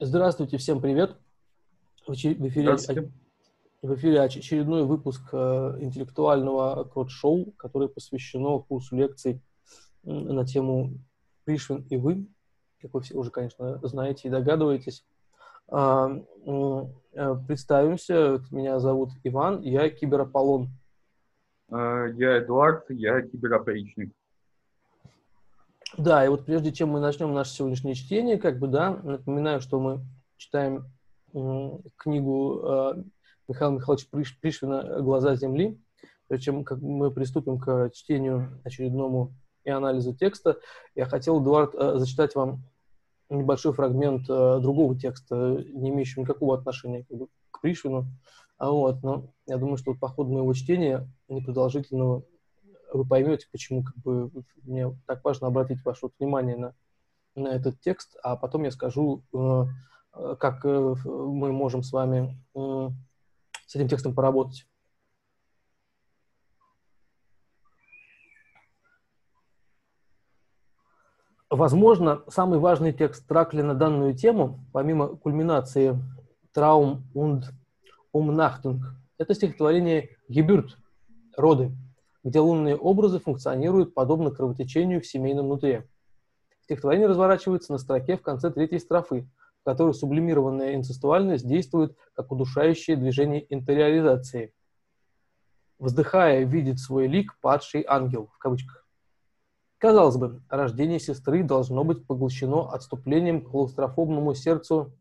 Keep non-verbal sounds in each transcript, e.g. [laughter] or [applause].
Здравствуйте, всем привет. В эфире, в эфире очередной выпуск э, интеллектуального крот-шоу, которое посвящено курсу лекций на тему Пришвин и вы, как вы все уже, конечно, знаете и догадываетесь. А, э, представимся, меня зовут Иван, я кибераполлон. А, я Эдуард, я киберопричник. Да, и вот прежде чем мы начнем наше сегодняшнее чтение, как бы, да, напоминаю, что мы читаем книгу э, Михаила Михайловича Приш, Пришвина «Глаза Земли». Прежде чем как мы приступим к чтению очередному и анализу текста, я хотел, Эдуард, э, зачитать вам небольшой фрагмент э, другого текста, не имеющего никакого отношения как бы, к Пришвину. А вот, но я думаю, что по ходу моего чтения, непродолжительного, вы поймете, почему как бы, мне так важно обратить ваше внимание на, на этот текст, а потом я скажу, э, э, как э, мы можем с вами с этим текстом поработать. Возможно, самый важный текст Тракли на данную тему, помимо кульминации «Traum und Umnachtung», это стихотворение «Gebürt» – «Роды», где лунные образы функционируют подобно кровотечению в семейном нутре. Стихотворение разворачивается на строке в конце третьей строфы, в которой сублимированная инцестуальность действует как удушающее движение интериоризации. Вздыхая, видит свой лик падший ангел, в кавычках. Казалось бы, рождение сестры должно быть поглощено отступлением к клаустрофобному сердцу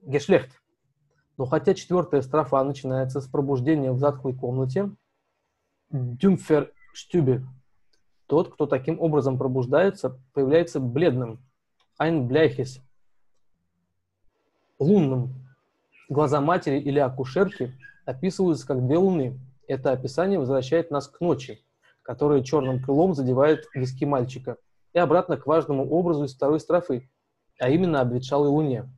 Гешлехт. Но хотя четвертая строфа начинается с пробуждения в затхлой комнате, Дюмферштюбе. Тот, кто таким образом пробуждается, появляется бледным, ein лунным. Глаза матери или акушерки описываются как две луны. Это описание возвращает нас к ночи, которая черным крылом задевает виски мальчика, и обратно к важному образу из второй строфы, а именно обветшалой луне.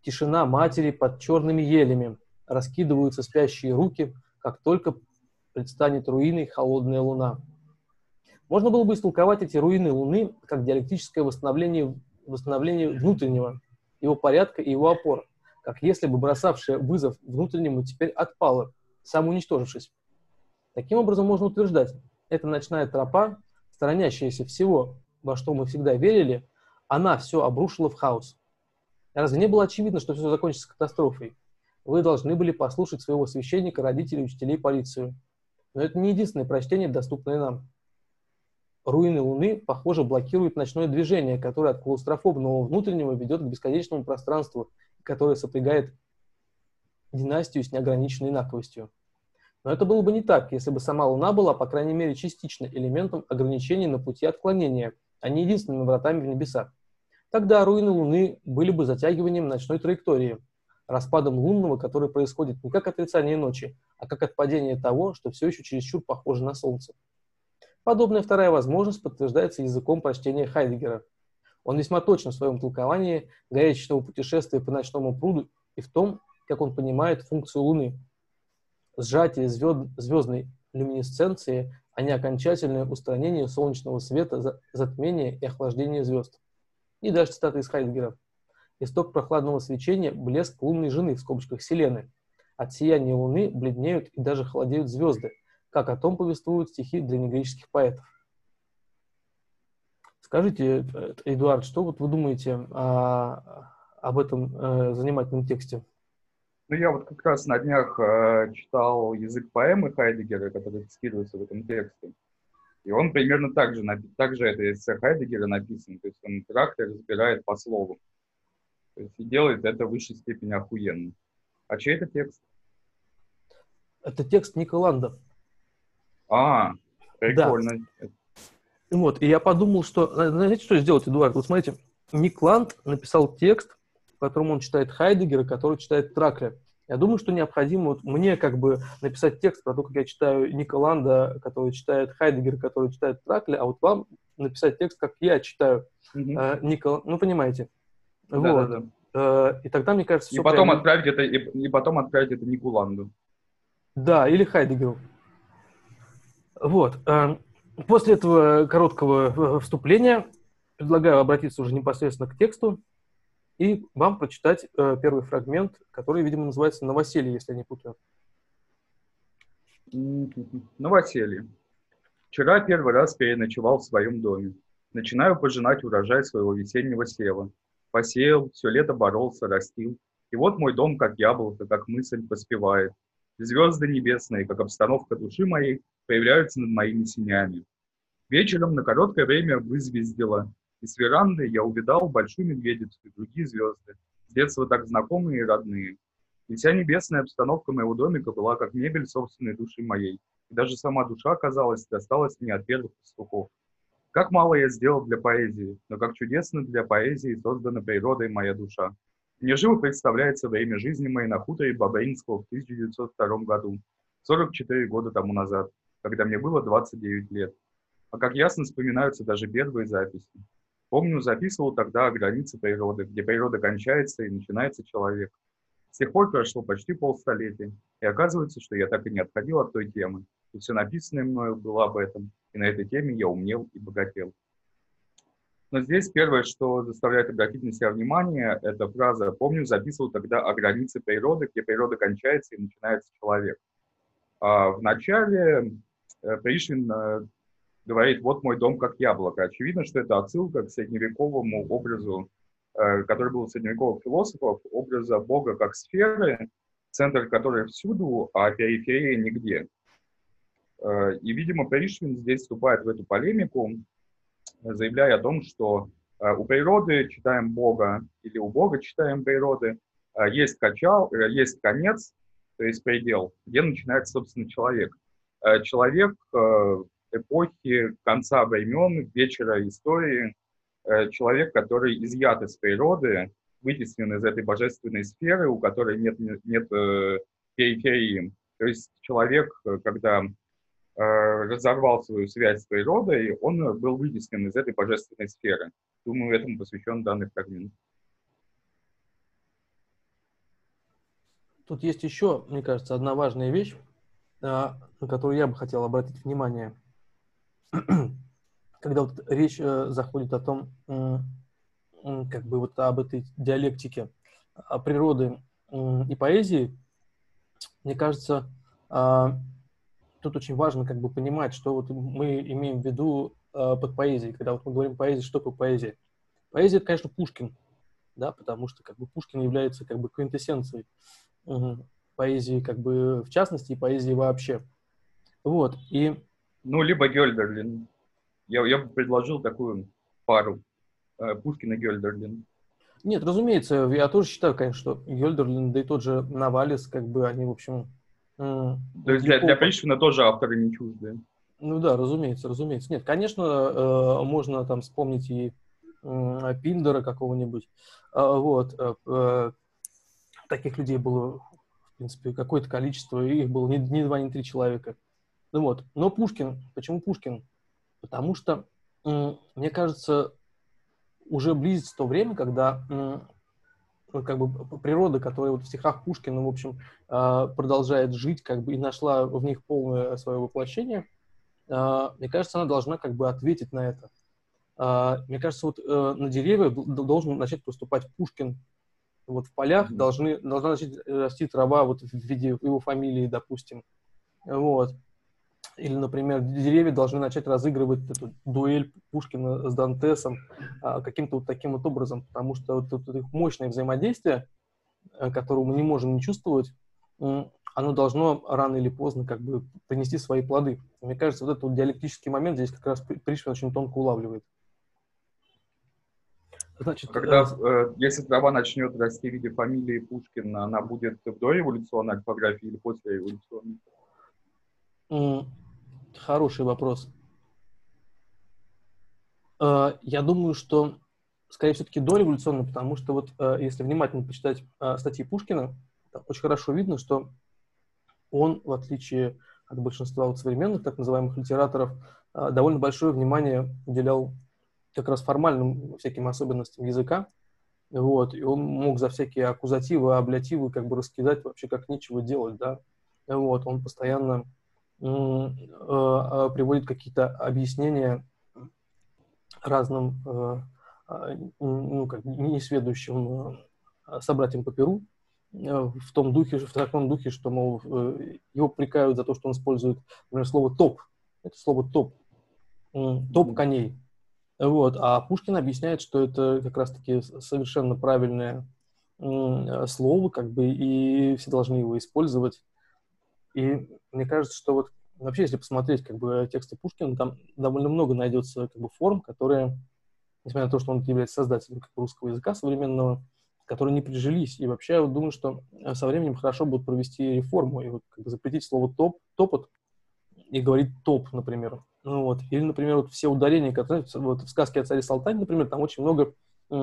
Тишина матери под черными елями, раскидываются спящие руки, как только предстанет руиной холодная луна. Можно было бы истолковать эти руины Луны как диалектическое восстановление, восстановление внутреннего, его порядка и его опор, как если бы бросавшая вызов внутреннему теперь отпала, самоуничтожившись. Таким образом можно утверждать, эта ночная тропа, сторонящаяся всего, во что мы всегда верили, она все обрушила в хаос. Разве не было очевидно, что все закончится катастрофой? Вы должны были послушать своего священника, родителей, учителей, полицию. Но это не единственное прочтение, доступное нам. Руины Луны, похоже, блокируют ночное движение, которое от клаустрофобного внутреннего ведет к бесконечному пространству, которое сопрягает династию с неограниченной инаковостью. Но это было бы не так, если бы сама Луна была, по крайней мере, частично элементом ограничений на пути отклонения, а не единственными вратами в небеса. Тогда руины Луны были бы затягиванием ночной траектории, распадом лунного, который происходит не как отрицание ночи, а как отпадение того, что все еще чересчур похоже на Солнце. Подобная вторая возможность подтверждается языком прочтения Хайдегера. Он весьма точен в своем толковании горячечного путешествия по ночному пруду и в том, как он понимает функцию Луны. Сжатие звезд, звездной люминесценции, а не окончательное устранение солнечного света, затмение и охлаждение звезд. И даже цитата из Хайдегера. Исток прохладного свечения – блеск лунной жены в скобочках Селены. От сияния луны бледнеют и даже холодеют звезды, как о том повествуют стихи древнегреческих поэтов. Скажите, Эдуард, что вот вы думаете о, об этом э, занимательном тексте? Ну, я вот как раз на днях э, читал язык поэмы Хайдегера, который цитируется в этом тексте. И он примерно так же, так же это эссе Хайдегера написан. То есть он трактор разбирает по слову. То есть и делает это в высшей степени охуенно. А чей это текст? Это текст Ника Ланда. А, прикольно. Да. Вот, и я подумал, что... Знаете, что сделать, Эдуард? Вот смотрите, Ник Ланд написал текст, в котором он читает Хайдегера, который читает Тракля. Я думаю, что необходимо вот мне как бы написать текст про то, как я читаю Ника Ланда, который читает Хайдегера, который читает Тракля, а вот вам написать текст, как я читаю mm-hmm. э, Ника... Ну, понимаете. Да, вот. да, да. И тогда, мне кажется, все... И потом, прям... отправить это, и, и потом отправить это Никуланду. Да, или Хайдегеру. Вот. Э, после этого короткого э, вступления предлагаю обратиться уже непосредственно к тексту. и вам прочитать э, первый фрагмент, который, видимо, называется «Новоселье», если я не путаю. Новоселье. Вчера первый раз переночевал в своем доме. Начинаю пожинать урожай своего весеннего сева. Посеял, все лето боролся, растил. И вот мой дом, как яблоко, как мысль, поспевает. Звезды небесные, как обстановка души моей, появляются над моими семьями. Вечером на короткое время вызвездило, и с веранды я увидал большую медведицу и другие звезды, с детства так знакомые и родные. И вся небесная обстановка моего домика была как мебель собственной души моей. И даже сама душа, казалось, досталась мне от первых пастухов. Как мало я сделал для поэзии, но как чудесно для поэзии создана природой моя душа. Мне живо представляется время жизни моей на хуторе Бабаинского в 1902 году, 44 года тому назад, когда мне было 29 лет. А как ясно вспоминаются даже первые записи. Помню, записывал тогда о границе природы, где природа кончается и начинается человек. С тех пор прошло почти полстолетия, и оказывается, что я так и не отходил от той темы, и все написанное мною было об этом, и на этой теме я умнел и богател. Но здесь первое, что заставляет обратить на себя внимание, это фраза «Помню, записывал тогда о границе природы, где природа кончается и начинается человек». А в начале э, Пришвин э, говорит «Вот мой дом как яблоко». Очевидно, что это отсылка к средневековому образу, э, который был у средневековых философов, образа Бога как сферы, центр которой всюду, а периферия нигде. Э, и, видимо, Пришвин здесь вступает в эту полемику, заявляя о том, что э, у природы читаем Бога или у Бога читаем природы, есть качал, есть конец, то есть предел, где начинается, собственно, человек. Человек эпохи конца времен, вечера истории, э, человек, который изъят из природы, вытеснен из этой божественной сферы, у которой нет, нет э, периферии. То есть человек, э, когда разорвал свою связь с природой, он был вытеснен из этой божественной сферы. Думаю, этому посвящен данный фрагмент. Тут есть еще, мне кажется, одна важная вещь, на которую я бы хотел обратить внимание [clears throat] – когда вот речь э, заходит о том, как бы вот об этой диалектике природы и поэзии, мне кажется, а, тут очень важно как бы понимать, что вот мы имеем в виду а, под поэзией. Когда вот мы говорим поэзия, что такое поэзия? Поэзия, это, конечно, Пушкин, да, потому что как бы Пушкин является как бы квинтэссенцией поэзии как бы в частности и поэзии вообще. Вот, и ну, либо Гёльдерлин. Я, я бы предложил такую пару. Э, Пушкин и Гёльдерлин. Нет, разумеется, я тоже считаю, конечно, что Гёльдерлин, да и тот же Навалис, как бы они, в общем... То есть для, для Пришвина тоже авторы не чуждые. Ну да, разумеется, разумеется. Нет, конечно, э, можно там вспомнить и Пиндера какого-нибудь. А, вот. Э, таких людей было, в принципе, какое-то количество, и их было не два, не три человека. Ну вот. Но Пушкин, почему Пушкин? Потому что, мне кажется, уже близится то время, когда ну, как бы природа, которая вот в стихах Пушкина, в общем, а, продолжает жить, как бы и нашла в них полное свое воплощение, а, мне кажется, она должна как бы ответить на это. А, мне кажется, вот э, на деревья должен начать поступать Пушкин. Вот в полях mm-hmm. должны, должна начать расти трава вот в виде его фамилии, допустим. Вот. Или, например, деревья должны начать разыгрывать эту дуэль Пушкина с Дантесом а, каким-то вот таким вот образом, потому что вот, вот их мощное взаимодействие, э, которое мы не можем не чувствовать, оно должно рано или поздно как бы принести свои плоды. Мне кажется, вот этот вот диалектический момент здесь как раз Пришвин очень тонко улавливает. Значит, Когда, э, э, если трава начнет расти в виде фамилии Пушкина, она будет в дореволюционной орфографии или после революционной? Хороший вопрос. Э, я думаю, что скорее все-таки дореволюционно, потому что вот э, если внимательно почитать э, статьи Пушкина, очень хорошо видно, что он, в отличие от большинства вот современных так называемых литераторов, довольно большое внимание уделял как раз формальным всяким особенностям языка. Вот, и он мог за всякие аккузативы, аблятивы как бы раскидать вообще как нечего делать, да. Вот, он постоянно приводит какие-то объяснения разным э, ну, как несведущим собратьям по Перу, в том духе, в таком духе, что, мол, его прикают за то, что он использует, например, слово «топ». Это слово «топ». «Топ коней». Вот. А Пушкин объясняет, что это как раз-таки совершенно правильное слово, как бы, и все должны его использовать. И мне кажется, что вот вообще, если посмотреть как бы тексты Пушкина, там довольно много найдется как бы форм, которые, несмотря на то, что он является создателем как русского языка современного, которые не прижились. И вообще я вот думаю, что со временем хорошо будет провести реформу и вот как бы запретить слово топ, топот и говорить топ, например. Ну, вот. Или, например, вот все ударения, которые вот в сказке о царе Салтане, например, там очень много э,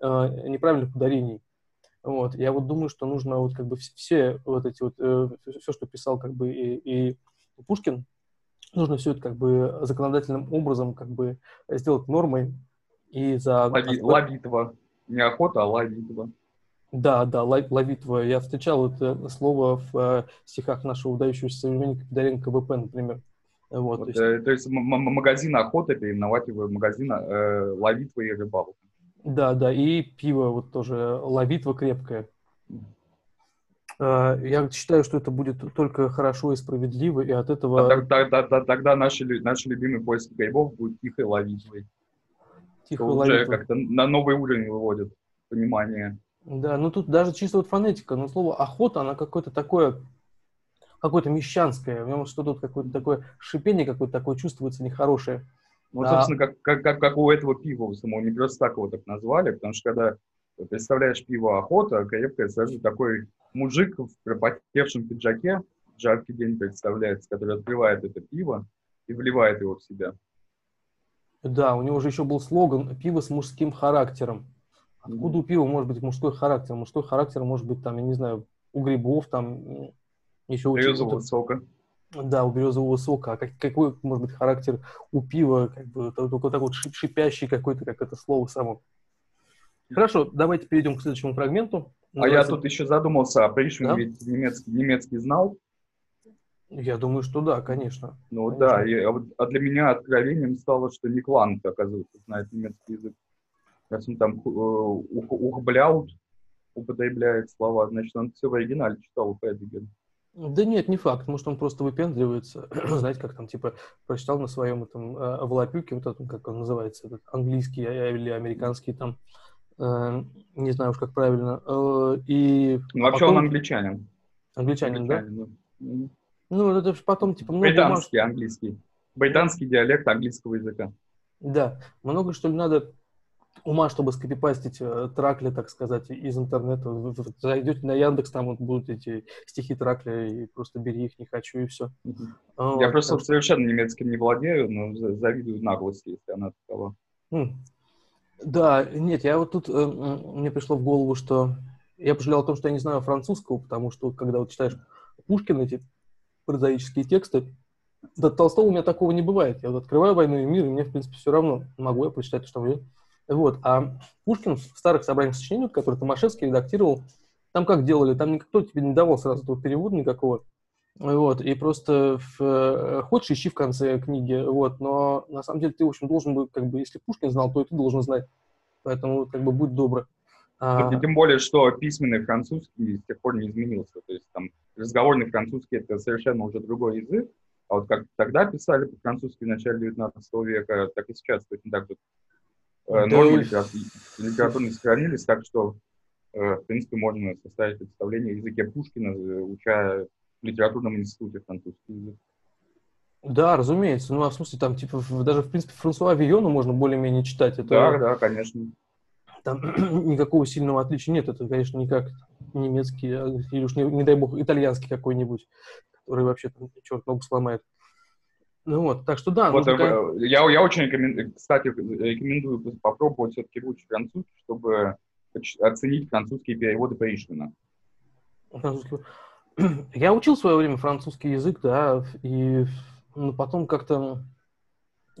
неправильных ударений. Вот. Я вот думаю, что нужно вот как бы все вот эти вот, э, все, что писал как бы и, и Пушкин, нужно все это как бы законодательным образом как бы сделать нормой и за... Лови, ловитва. Не охота, а ловитва. Да, да, ловитва. Я встречал это слово в э, стихах нашего удающегося современника Пидоренко ВП, например. Вот, вот, то есть, э, то есть магазин охоты переименовать его в магазин э, ловитва и рыбалка. Да, да, и пиво вот тоже, ловитва крепкое. Э, я считаю, что это будет только хорошо и справедливо, и от этого... Тогда, тогда, тогда наши, наши любимые поиски грибов будут тихой ловитвой. Тихой ловитвой. Уже как-то на новый уровень выводит понимание. Да, ну тут даже чисто вот фонетика, но слово охота, она какое-то такое, какое-то мещанское, в нем что-то какое-то такое шипение какое-то такое чувствуется нехорошее. Ну, а... собственно, как, как, как, как у этого пива самого, не просто так его так назвали, потому что когда представляешь пиво охота, крепкое, сразу такой мужик в пропотевшем пиджаке, жаркий день представляется, который открывает это пиво и вливает его в себя. Да, у него же еще был слоган «Пиво с мужским характером». Откуда у пива может быть мужской характер? Мужской характер может быть, там, я не знаю, у грибов, там, еще у сока. Да, у березового сока. А как, какой может быть характер у пива? Как бы, только такой вот шипящий какой-то, как это слово само. Хорошо, давайте перейдем к следующему фрагменту. А я тут еще задумался, а Пришвин да? ведь немецкий, немецкий знал? Я думаю, что да, конечно. Ну конечно. да, и, а, а для меня откровением стало, что Никланд, оказывается, знает немецкий язык раз он там ухбляут, употребляет слова, значит, он все в оригинале читал у Хайдегера. Да нет, не факт. Может, он просто выпендривается. [clears throat] Знаете, как там, типа, прочитал на своем этом э, волопюке, вот этом, как он называется, этот английский или американский там, э, не знаю уж как правильно. Э, и ну, вообще потом... он англичанин. Англичанин, англичанин да? да? Ну, это потом, типа, много... Британский, английский. Британский диалект английского языка. Да. Много, что ли, надо ума, чтобы скопипастить э, тракли, так сказать, из интернета. Зайдете на Яндекс, там вот будут эти стихи тракли, и просто бери их, не хочу, и все. Mm-hmm. Вот, Я просто так... совершенно немецким не владею, но завидую наглости, если она такова. Mm. Да, нет, я вот тут, э, мне пришло в голову, что я пожалел о том, что я не знаю французского, потому что когда вот читаешь Пушкина, эти прозаические тексты, до Толстого у меня такого не бывает. Я вот открываю «Войну и мир», и мне, в принципе, все равно. Могу я прочитать, что мне вот. А Пушкин в старых собраниях сочинений, которые Томашевский редактировал, там как делали? Там никто тебе не давал сразу этого перевода никакого. Вот, и просто в, э, хочешь, ищи в конце книги, вот, но на самом деле ты, в общем, должен быть, как бы, если Пушкин знал, то и ты должен знать, поэтому, как бы, будь добр. А... Тем более, что письменный французский с тех пор не изменился, то есть там разговорный французский это совершенно уже другой язык, а вот как тогда писали по-французски в начале 19 века, так и сейчас точно так же нормы да. литературно сохранились, так что, э, в принципе, можно составить представление о языке Пушкина, э, уча в литературном институте французский язык. Да, разумеется. Ну, а в смысле, там, типа, даже, в принципе, Франсуа Вийону можно более-менее читать. Это, да, да, конечно. Там [clears throat] никакого сильного отличия нет. Это, конечно, никак немецкий, а, или уж, не, не дай бог, итальянский какой-нибудь, который вообще там черт ногу сломает. Ну вот, так что да. Вот, нужно... Э, я, я очень, рекомен... кстати, рекомендую попробовать все-таки выучить французский, чтобы оценить французские переводы Пришвина. [clears throat] Я учил в свое время французский язык, да, и ну, потом как-то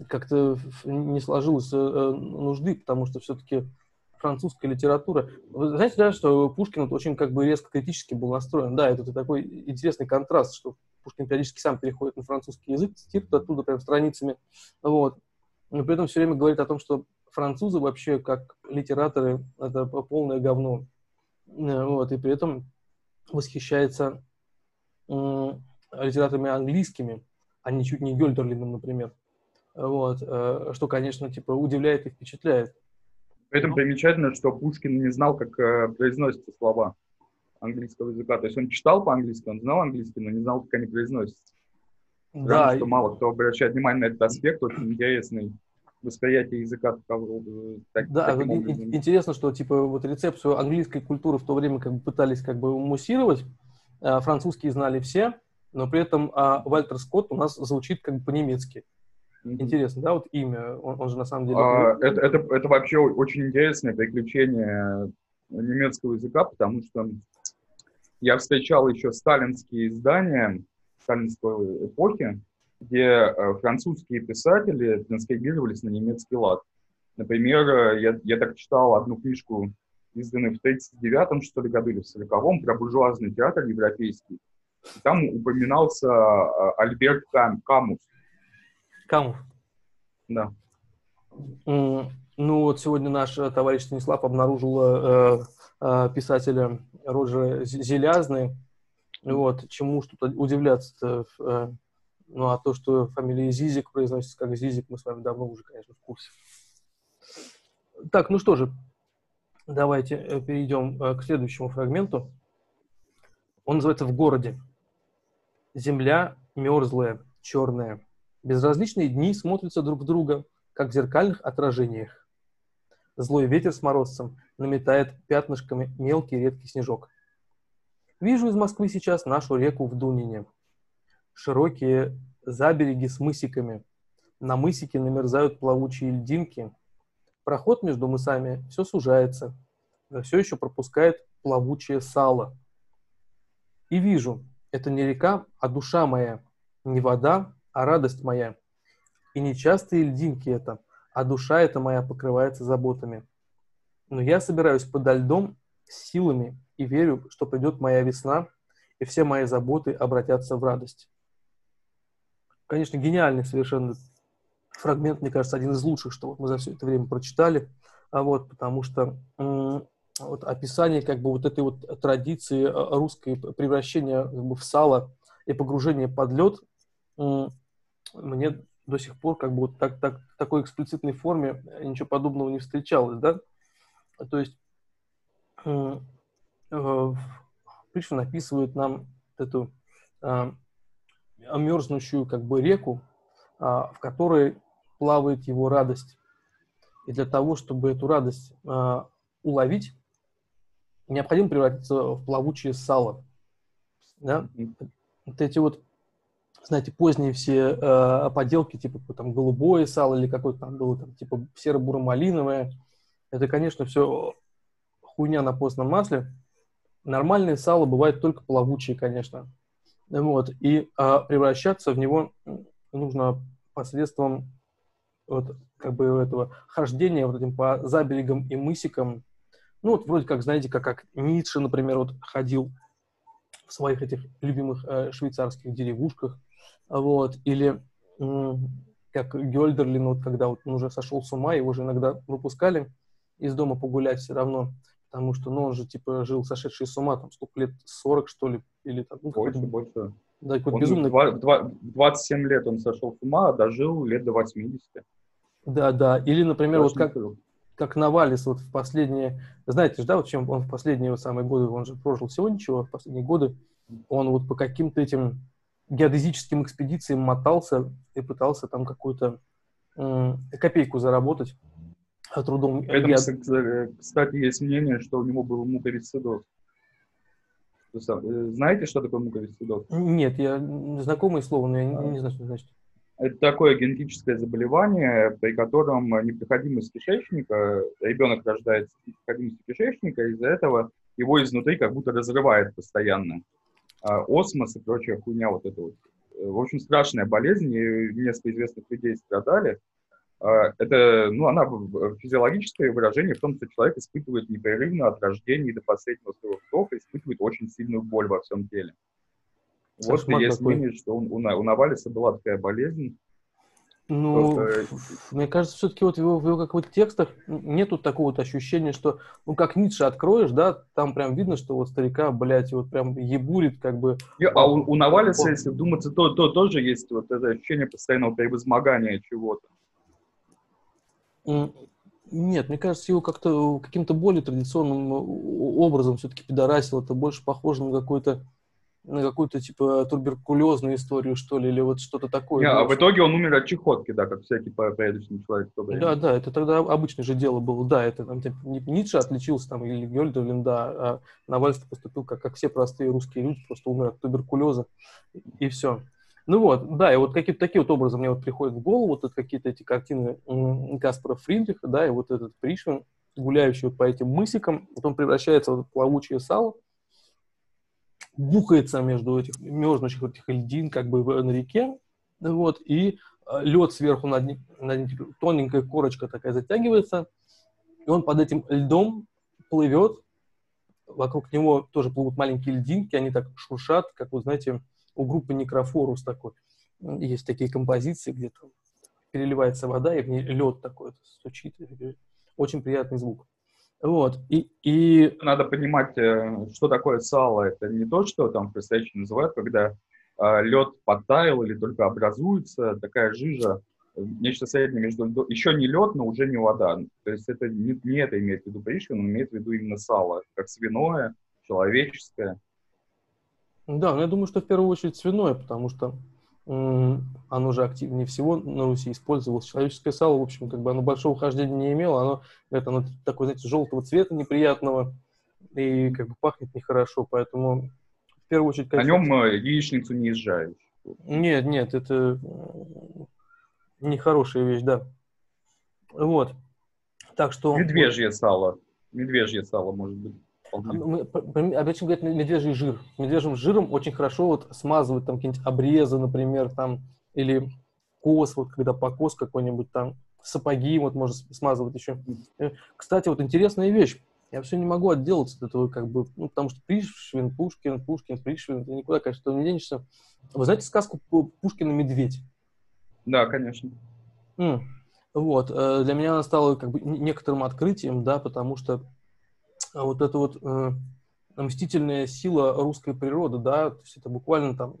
как-то не сложилось э, нужды, потому что все-таки французская литература. Вы знаете, да, что Пушкин вот очень как бы резко критически был настроен. Да, это такой интересный контраст, что Пушкин периодически сам переходит на французский язык, цитирует оттуда прям страницами. Вот. Но при этом все время говорит о том, что французы вообще, как литераторы, это полное говно. Э, вот, и при этом восхищается литераторами английскими, а не чуть не Гёльдерлином, например. Вот, э, что, конечно, типа удивляет и впечатляет. При этом примечательно, что Пушкин не знал, как э, произносятся слова английского языка. То есть он читал по-английски, он знал английский, но не знал, как они произносятся. Да. Странно, что мало кто обращает внимание на этот аспект, очень интересный восприятие языка такового. Так, да, интересно, что типа вот рецепцию английской культуры в то время как бы пытались как бы муссировать, а, французские знали все, но при этом а, Вальтер Скотт у нас звучит как бы по-немецки. Интересно, да, вот имя, он, он же на самом деле... А, это, это, это вообще очень интересное приключение немецкого языка, потому что я встречал еще сталинские издания сталинской эпохи, где э, французские писатели транскрибировались на немецкий лад. Например, э, я, я так читал одну книжку, изданную в 39-м, что ли, году или в 40-м, про буржуазный театр европейский. И там упоминался э, Альберт Кам, Камус. Камус? Да. Ну вот сегодня наш товарищ Станислав обнаружил э, э, писателя Роджера Зелязны. Вот, чему что-то удивляться-то э, ну, а то, что фамилия Зизик произносится как Зизик, мы с вами давно уже, конечно, в курсе. Так, ну что же, давайте э, перейдем э, к следующему фрагменту. Он называется «В городе». Земля мерзлая, черная. Безразличные дни смотрятся друг в друга, как в зеркальных отражениях. Злой ветер с морозцем наметает пятнышками мелкий редкий снежок. Вижу из Москвы сейчас нашу реку в Дунине – широкие забереги с мысиками. На мысике намерзают плавучие льдинки. Проход между мысами все сужается, но все еще пропускает плавучее сало. И вижу, это не река, а душа моя, не вода, а радость моя. И не частые льдинки это, а душа эта моя покрывается заботами. Но я собираюсь подо льдом силами и верю, что придет моя весна, и все мои заботы обратятся в радость конечно, гениальный совершенно фрагмент, мне кажется, один из лучших, что вот мы за все это время прочитали, а вот, потому что вот описание как бы вот этой вот традиции а, русской превращения как бы, в сало и погружение под лед мне до сих пор как бы вот так, так, в такой эксплицитной форме ничего подобного не встречалось, да? То есть э, Пришвин описывает нам эту а, мерзнущую как бы реку, а, в которой плавает его радость. И для того, чтобы эту радость а, уловить, необходимо превратиться в плавучее сало. Да? Вот эти вот, знаете, поздние все э, поделки, типа там голубое сало или какое-то там было, там, типа серо-буро-малиновое, это, конечно, все хуйня на постном масле. Нормальное сало бывает только плавучее, конечно. Вот, и а, превращаться в него нужно посредством вот, как бы этого хождения вот этим по заберегам и мысикам. Ну, вот вроде как, знаете, как, как Ницше, например, вот ходил в своих этих любимых э, швейцарских деревушках, вот, или как Гёльдерлин, вот когда вот он уже сошел с ума, его же иногда выпускали из дома погулять все равно, потому что, ну, он же, типа, жил сошедший с ума, там, сколько лет, 40, что ли, или там... Ну, больше, больше. Да, какой безумный... В 27 лет он сошел с ума, а дожил лет до 80. Да, да, или, например, вот как, как Навалис вот в последние... Знаете же, да, вот чем он в последние вот самые годы, он же прожил всего ничего, в последние годы он вот по каким-то этим геодезическим экспедициям мотался и пытался там какую-то копейку заработать трудом. При этом, кстати, есть мнение, что у него был муковисцидоз. Э, знаете, что такое муковисцидоз? Нет, я знакомое слово, но я не, не знаю, что значит. Это такое генетическое заболевание, при котором непроходимость кишечника, ребенок рождается с непроходимостью кишечника, из-за этого его изнутри как будто разрывает постоянно. А осмос и прочая хуйня вот это вот. Э, в общем, страшная болезнь, и несколько известных людей страдали. А, это, ну, она физиологическое выражение в том, что человек испытывает непрерывно от рождения до последнего своего вдоха, испытывает очень сильную боль во всем теле. Вот есть мнение, что у, у Навалиса была такая болезнь. Ну, Просто... мне кажется, все-таки вот в его, в его как вот текстах нету такого вот ощущения, что, ну, как Ницше откроешь, да, там прям видно, что вот старика, блядь, вот прям ебурит, как бы... А у, у Навалиса, если вдуматься, то, то тоже есть вот это ощущение постоянного превозмогания чего-то. Нет, мне кажется, его как-то каким-то более традиционным образом все-таки пидорасил. Это больше похоже на какой-то на какую-то типа туберкулезную историю, что ли, или вот что-то такое. Не, а в итоге он умер от чехотки, да, как всякий порядочный человек. Да, да, это тогда обычное же дело было. Да, это там типа, Ницше отличился там, или Гёльдерлин, да, а Навальский поступил как, как все простые русские люди, просто умер от туберкулеза, и все. Ну вот, да, и вот какие-то такие вот образы мне вот приходят в голову, вот какие-то эти картины Каспара Фридриха, да, и вот этот Пришвин, гуляющий вот по этим мысикам, вот он превращается в плавучее сало, бухается между этих мерзнущих этих льдин как бы на реке, вот, и а, лед сверху над ним, над ним тоненькая корочка такая затягивается, и он под этим льдом плывет, вокруг него тоже плывут маленькие льдинки, они так шуршат, как вы знаете, у группы Некрофорус такой. Есть такие композиции, где там переливается вода, и в ней лед такой стучит. Очень приятный звук. Вот. И, и... Надо понимать, э, что такое сало. Это не то, что там настоящем называют, когда э, лед подтаял или только образуется такая жижа, нечто среднее между еще не лед, но уже не вода. То есть это не, не это имеет в виду Пришвин, он имеет в виду именно сало, как свиное, человеческое. Да, но я думаю, что в первую очередь свиное, потому что оно же активнее всего на Руси использовалось. Человеческое сало, в общем, как бы оно большого хождения не имело, оно, это, оно такое, знаете, желтого цвета неприятного и как бы пахнет нехорошо, поэтому в первую очередь... Конечно, На нем э, яичницу не изжаешь. Нет, нет, это нехорошая вещь, да. Вот. Так что... Медвежье сало. Медвежье сало, может быть. Обычно говорят медвежий жир. Медвежьим жиром очень хорошо вот смазывать там какие-нибудь обрезы, например, там, или кос, вот когда покос какой-нибудь там, сапоги вот можно смазывать еще. Э, кстати, вот интересная вещь. Я все не могу отделаться от этого, как бы, ну, потому что Пришвин, Пушкин, Пушкин, Пришвин, ты никуда, конечно, не денешься. Вы знаете сказку Пушкина «Медведь»? Да, конечно. Mm. Вот, э, для меня она стала как бы некоторым открытием, да, потому что а вот эта вот э, мстительная сила русской природы, да, то есть это буквально там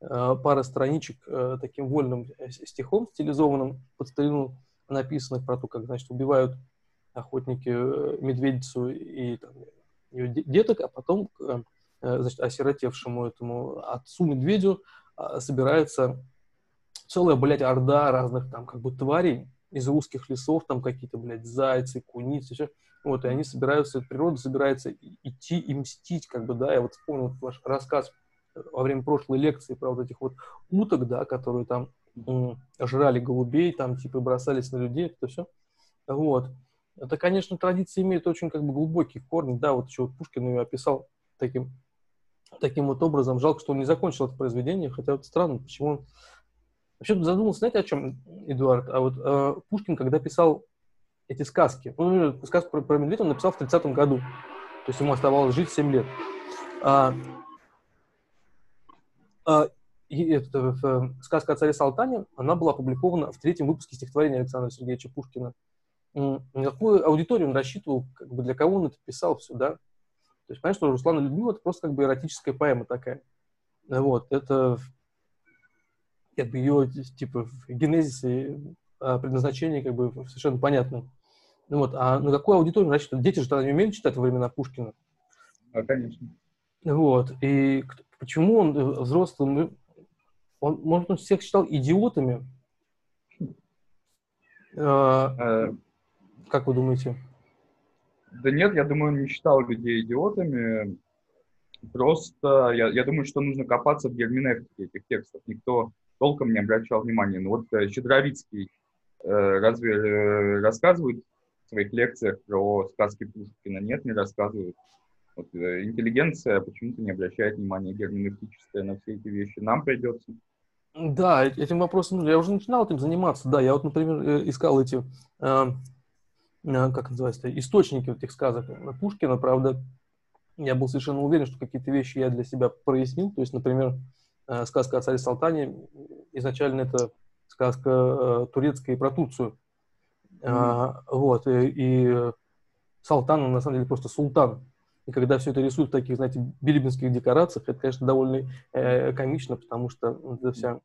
э, пара страничек э, таким вольным э, стихом стилизованным под старину написанных про то, как, значит, убивают охотники э, медведицу и там, ее деток, а потом, э, значит, осиротевшему этому отцу медведю э, собирается целая, блядь, орда разных там как бы тварей из русских лесов, там какие-то, блядь, зайцы, куницы, все. Вот, и они собираются, природа собирается идти и мстить, как бы, да, я вот вспомнил ваш рассказ во время прошлой лекции про вот этих вот уток, да, которые там жрали голубей, там, типа, бросались на людей, это все. Вот. Это, конечно, традиция имеет очень, как бы, глубокие корни, да, вот еще вот Пушкин ее описал таким, таким вот образом. Жалко, что он не закончил это произведение, хотя вот странно, почему он... Вообще задумался, знаете, о чем, Эдуард? А вот э, Пушкин, когда писал эти сказки. Ну, сказку про, про медведя он написал в 30-м году. То есть ему оставалось жить 7 лет. А, а, и это, в, сказка о царе Салтане, она была опубликована в третьем выпуске стихотворения Александра Сергеевича Пушкина. На какую аудиторию он рассчитывал, как бы для кого он это писал все, да? То есть, понятно, что Руслан и Людмила это просто как бы эротическая поэма такая. Вот, это как бы ее, типа, в генезисе а, предназначение как бы совершенно понятно. Ну вот, а на какую аудиторию рассчитывают? Дети же тогда не умеют читать во времена Пушкина. А, конечно. Вот, и почему он э, взрослым, ну, он, может, он всех считал идиотами? Как вы думаете? Да нет, я думаю, он не считал людей идиотами. Просто я, я думаю, что нужно копаться в герменевтике этих текстов. Никто толком не обращал внимания. Ну вот э, Щедровицкий э, разве э, рассказывает в своих лекциях про сказки Пушкина? Нет, не рассказывает. Вот, э, интеллигенция почему-то не обращает внимания герменевтическое на все эти вещи. Нам придется. Да, этим вопросом я уже начинал этим заниматься. Да, я вот, например, э, искал эти, э, э, как называется, источники этих сказок Пушкина. Правда, я был совершенно уверен, что какие-то вещи я для себя прояснил. То есть, например, э, сказка о царе Салтане, изначально это сказка э, турецкая про Турцию. Mm-hmm. А, вот, и, и Салтан, он на самом деле просто султан. И когда все это рисуют в таких, знаете, билибинских декорациях, это, конечно, довольно э, комично, потому что это вся,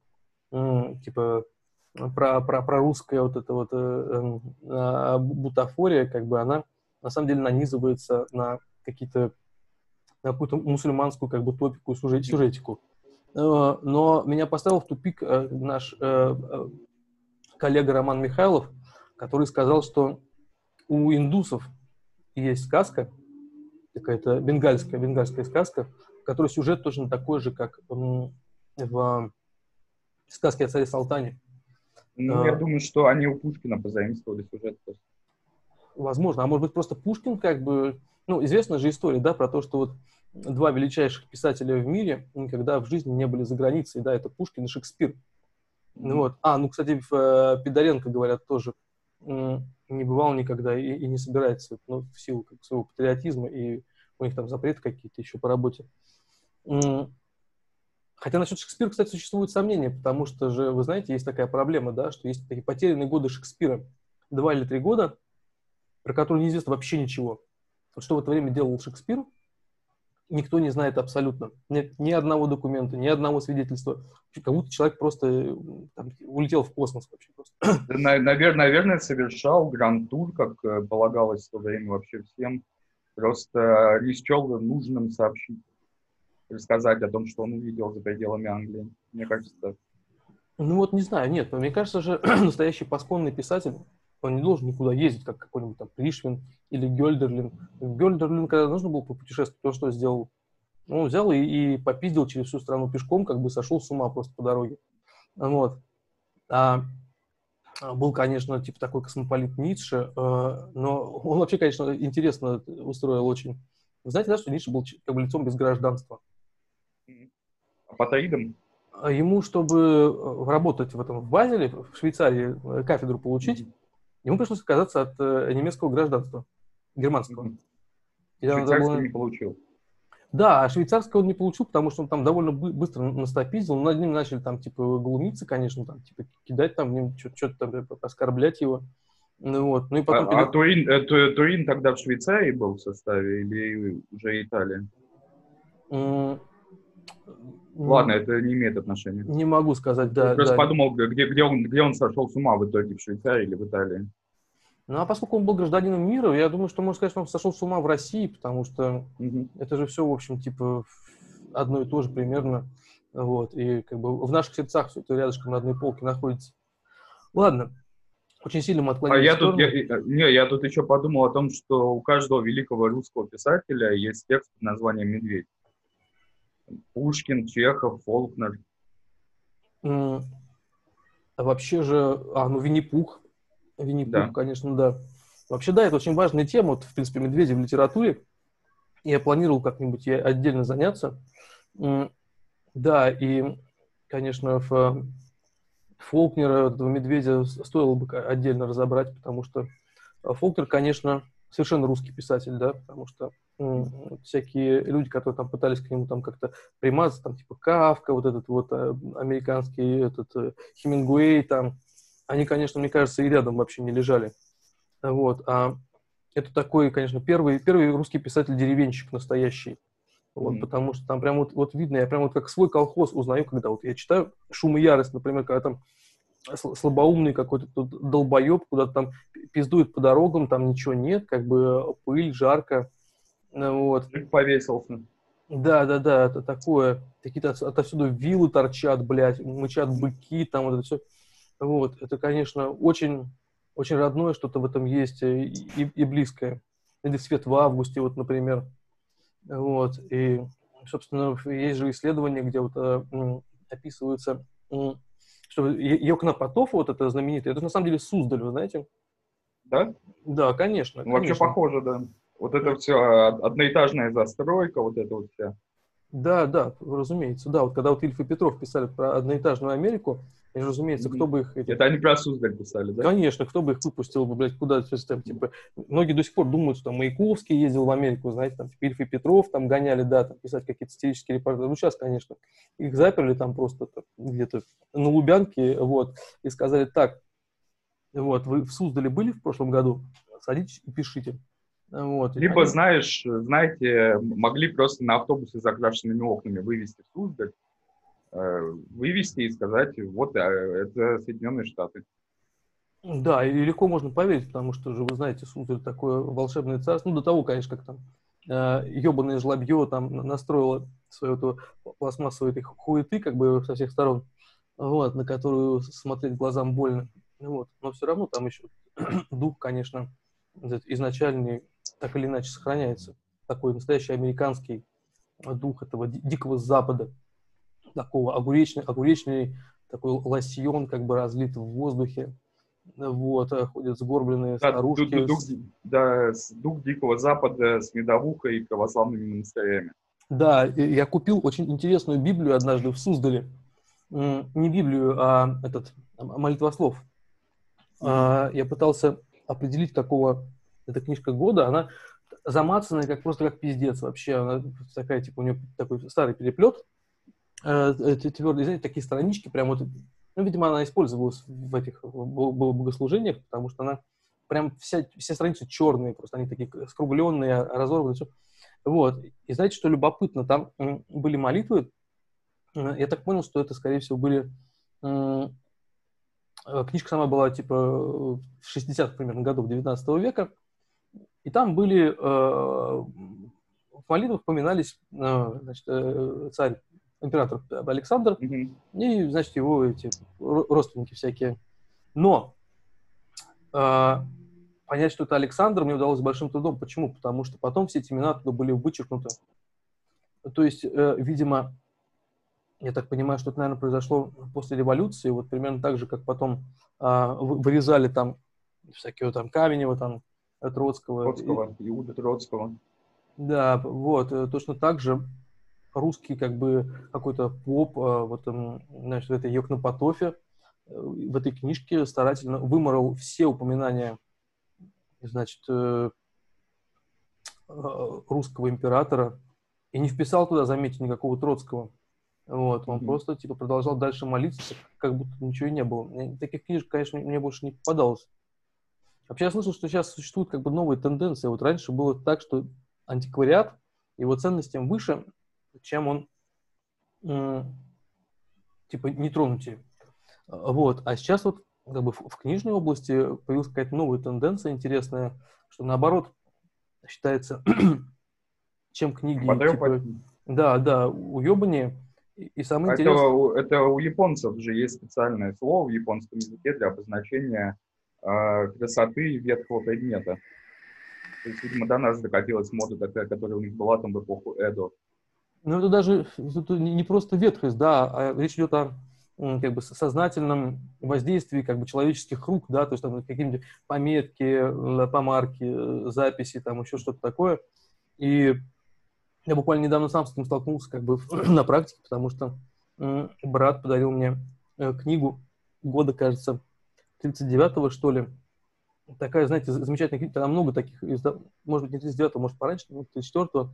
э, типа, про, про, про русская вот эта вот э, э, бутафория, как бы она на самом деле нанизывается на какие-то на какую-то мусульманскую как бы топику, сюжет, сюжетику. Э, но меня поставил в тупик э, наш э, коллега Роман Михайлов, который сказал, что у индусов есть сказка, какая-то бенгальская, бенгальская сказка, в которой сюжет точно такой же, как в сказке о царе Салтане. Ну, а, я думаю, что они у Пушкина позаимствовали сюжет просто. Возможно. А может быть, просто Пушкин как бы... Ну, известна же история, да, про то, что вот два величайших писателя в мире никогда в жизни не были за границей, да, это Пушкин и Шекспир. Mm-hmm. Вот. А, ну, кстати, в э, Пидоренко, говорят, тоже не бывал никогда и, и не собирается, ну, в силу как, своего патриотизма, и у них там запреты какие-то еще по работе. Хотя насчет Шекспира, кстати, существуют сомнения, потому что же, вы знаете, есть такая проблема, да, что есть такие потерянные годы Шекспира, два или три года, про которые неизвестно вообще ничего. Вот что в это время делал Шекспир, никто не знает абсолютно. Нет ни одного документа, ни одного свидетельства. Как будто человек просто там, улетел в космос вообще просто. [clears throat] Наверное, наверное, совершал гранд-тур, как э, полагалось в то время вообще всем. Просто не счел нужным сообщить, рассказать о том, что он увидел за пределами Англии. Мне кажется, ну вот не знаю, нет, мне кажется же, [clears throat] настоящий пасконный писатель, он не должен никуда ездить, как какой-нибудь там Пришвин или Гёльдерлин. Гёльдерлин, когда нужно было попутешествовать, то что сделал? Ну, он взял и, и попиздил через всю страну пешком, как бы сошел с ума просто по дороге. Вот. А, а был, конечно, типа такой космополит Ницше, э, но он вообще, конечно, интересно устроил очень. Вы знаете, да, что Ницше был как бы лицом без гражданства? Апатоидом? А ему, чтобы э, работать в этом в Базеле, в Швейцарии, э, кафедру получить, mm-hmm Ему пришлось отказаться от э, немецкого гражданства, германского. Mm-hmm. Швейцарский было... не получил. Да, а швейцарского он не получил, потому что он там довольно быстро настопиздил. Над ним начали там, типа, глумиться, конечно, там, типа, кидать там, что-то там, э, оскорблять его. Ну, вот. ну и потом... А, а Турин, э, Турин тогда в Швейцарии был в составе или уже Италия? Mm, Ладно, это не имеет отношения. Не могу сказать, да. Я просто да. подумал, где, где, он, где он сошел с ума в итоге, в Швейцарии или в Италии. Ну, а поскольку он был гражданином мира, я думаю, что можно сказать, что он сошел с ума в России, потому что угу. это же все, в общем, типа одно и то же примерно. Вот, и как бы в наших сердцах все это рядышком на одной полке находится. Ладно, очень сильно мы отклонились. А я тут, я, не, я тут еще подумал о том, что у каждого великого русского писателя есть текст под названием «Медведь». Пушкин, Чехов, Фолкнер. А вообще же, а, ну Винни-Пух. Винни-Пух, да. конечно, да. Вообще, да, это очень важная тема, вот, в принципе, медведи в литературе. Я планировал как-нибудь ей отдельно заняться. Да, и, конечно, в Фолкнера, этого медведя, стоило бы отдельно разобрать, потому что Фолкнер, конечно, совершенно русский писатель, да, потому что всякие люди, которые там пытались к нему там как-то примазаться, там типа Кавка, вот этот вот э, американский этот э, Хемингуэй там, они, конечно, мне кажется, и рядом вообще не лежали. Вот. А это такой, конечно, первый, первый русский писатель-деревенщик настоящий. Вот, mm-hmm. Потому что там прям вот, вот видно, я прям вот как свой колхоз узнаю, когда вот я читаю «Шум и ярость», например, когда там слабоумный какой-то долбоеб куда-то там пиздует по дорогам, там ничего нет, как бы пыль, жарко. Вот. Повесился. Да, да, да, это такое. Какие-то отовсюду вилы торчат, блядь, мычат быки, там вот это все. Вот, это, конечно, очень, очень родное что-то в этом есть э, и, и близкое. Или «Свет в августе», вот, например. Вот, и, собственно, есть же исследования, где вот э, описываются, что Йокнапотов, вот это знаменитый, это на самом деле Суздаль, вы знаете? Да? Да, конечно. Вообще похоже, да. Вот это все а, одноэтажная застройка, вот это вот вся. Да, да, разумеется. Да, вот когда вот Ильф и Петров писали про одноэтажную Америку, И, разумеется, кто бы их... Эти... Это они про Суздаль писали, да? Конечно, кто бы их выпустил бы, блядь, куда то там, типа... Многие до сих пор думают, что там Маяковский ездил в Америку, знаете, там Ильф и Петров там гоняли, да, там писать какие-то стилистические репортажи. Ну, сейчас, конечно, их заперли там просто где-то на Лубянке, вот, и сказали, так, вот, вы в Суздале были в прошлом году? Садитесь и пишите. Вот, Либо, они... знаешь, знаете, могли просто на автобусе с закрашенными окнами вывести в Суздаль, э, вывести и сказать, вот, э, это Соединенные Штаты. Да, и легко можно поверить, потому что же, вы знаете, Суздаль такое волшебное царство. Ну, до того, конечно, как там э, ебаное жлобье там настроило свою эту пластмассовую этой хуеты, как бы со всех сторон, вот, на которую смотреть глазам больно. Вот. Но все равно там еще [clears throat] дух, конечно, изначальный так или иначе сохраняется. Такой настоящий американский дух этого дикого запада. Такого огуречный, огуречный такой лосьон как бы разлит в воздухе. Вот, э, ходят сгорбленные да, старушки. Дух, дух, да, дух Дикого Запада с медовухой и православными монастырями. Да, я купил очень интересную Библию однажды в Суздале. Не Библию, а этот, молитвослов. Mm-hmm. Я пытался определить, какого эта книжка года, она замацанная как просто как пиздец вообще. Она такая, типа, у нее такой старый переплет, э, твердый, знаете, такие странички, прям вот, ну, видимо, она использовалась в этих богослужениях, потому что она прям вся, все страницы черные, просто они такие скругленные, разорванные. Все. Вот. И знаете, что любопытно? Там были молитвы. Я так понял, что это, скорее всего, были... Э, книжка сама была, типа, в 60-х примерно годов 19 века. И там были, э, в молитвах упоминались э, значит, э, царь, император Александр mm-hmm. и, значит, его эти родственники всякие. Но э, понять, что это Александр, мне удалось большим трудом. Почему? Потому что потом все эти имена туда были вычеркнуты. То есть, э, видимо, я так понимаю, что это, наверное, произошло после революции, вот примерно так же, как потом э, вырезали там всякие там Каменева, там Троцкого. Троцкого, Иуда Троцкого. Да, вот, э, точно так же русский как бы какой-то поп, э, вот, значит, в этой Йокнопотофе, э, в этой книжке старательно выморал все упоминания, значит, русского императора и не вписал туда, заметьте, никакого Троцкого. Вот, он mm-hmm. просто, типа, продолжал дальше молиться, как будто ничего и не было. Таких книжек, конечно, мне больше не попадалось. Вообще я слышал, что сейчас существуют как бы новые тенденции. Вот раньше было так, что антиквариат, его ценность тем выше, чем он типа не тронутый. Вот. А сейчас вот как бы в, книжной области появилась какая-то новая тенденция интересная, что наоборот считается, [clears throat] чем книги типа, да, да, уебаннее. И, и самое это, интересное... Это у японцев же есть специальное слово в японском языке для обозначения красоты ветхого предмета. То есть, видимо, до нас докатилась мода такая, которая у них была там в эпоху Эдо. Ну, это даже это не просто ветхость, да, а речь идет о как бы сознательном воздействии как бы человеческих рук, да, то есть там какие-нибудь пометки, помарки, э, записи, там еще что-то такое. И я буквально недавно сам с этим столкнулся как бы [clears throat] на практике, потому что брат подарил мне э, книгу года, кажется, 39-го, что ли. Такая, знаете, замечательная книга, там много таких, может быть, не 39-го, может, пораньше, но 34-го.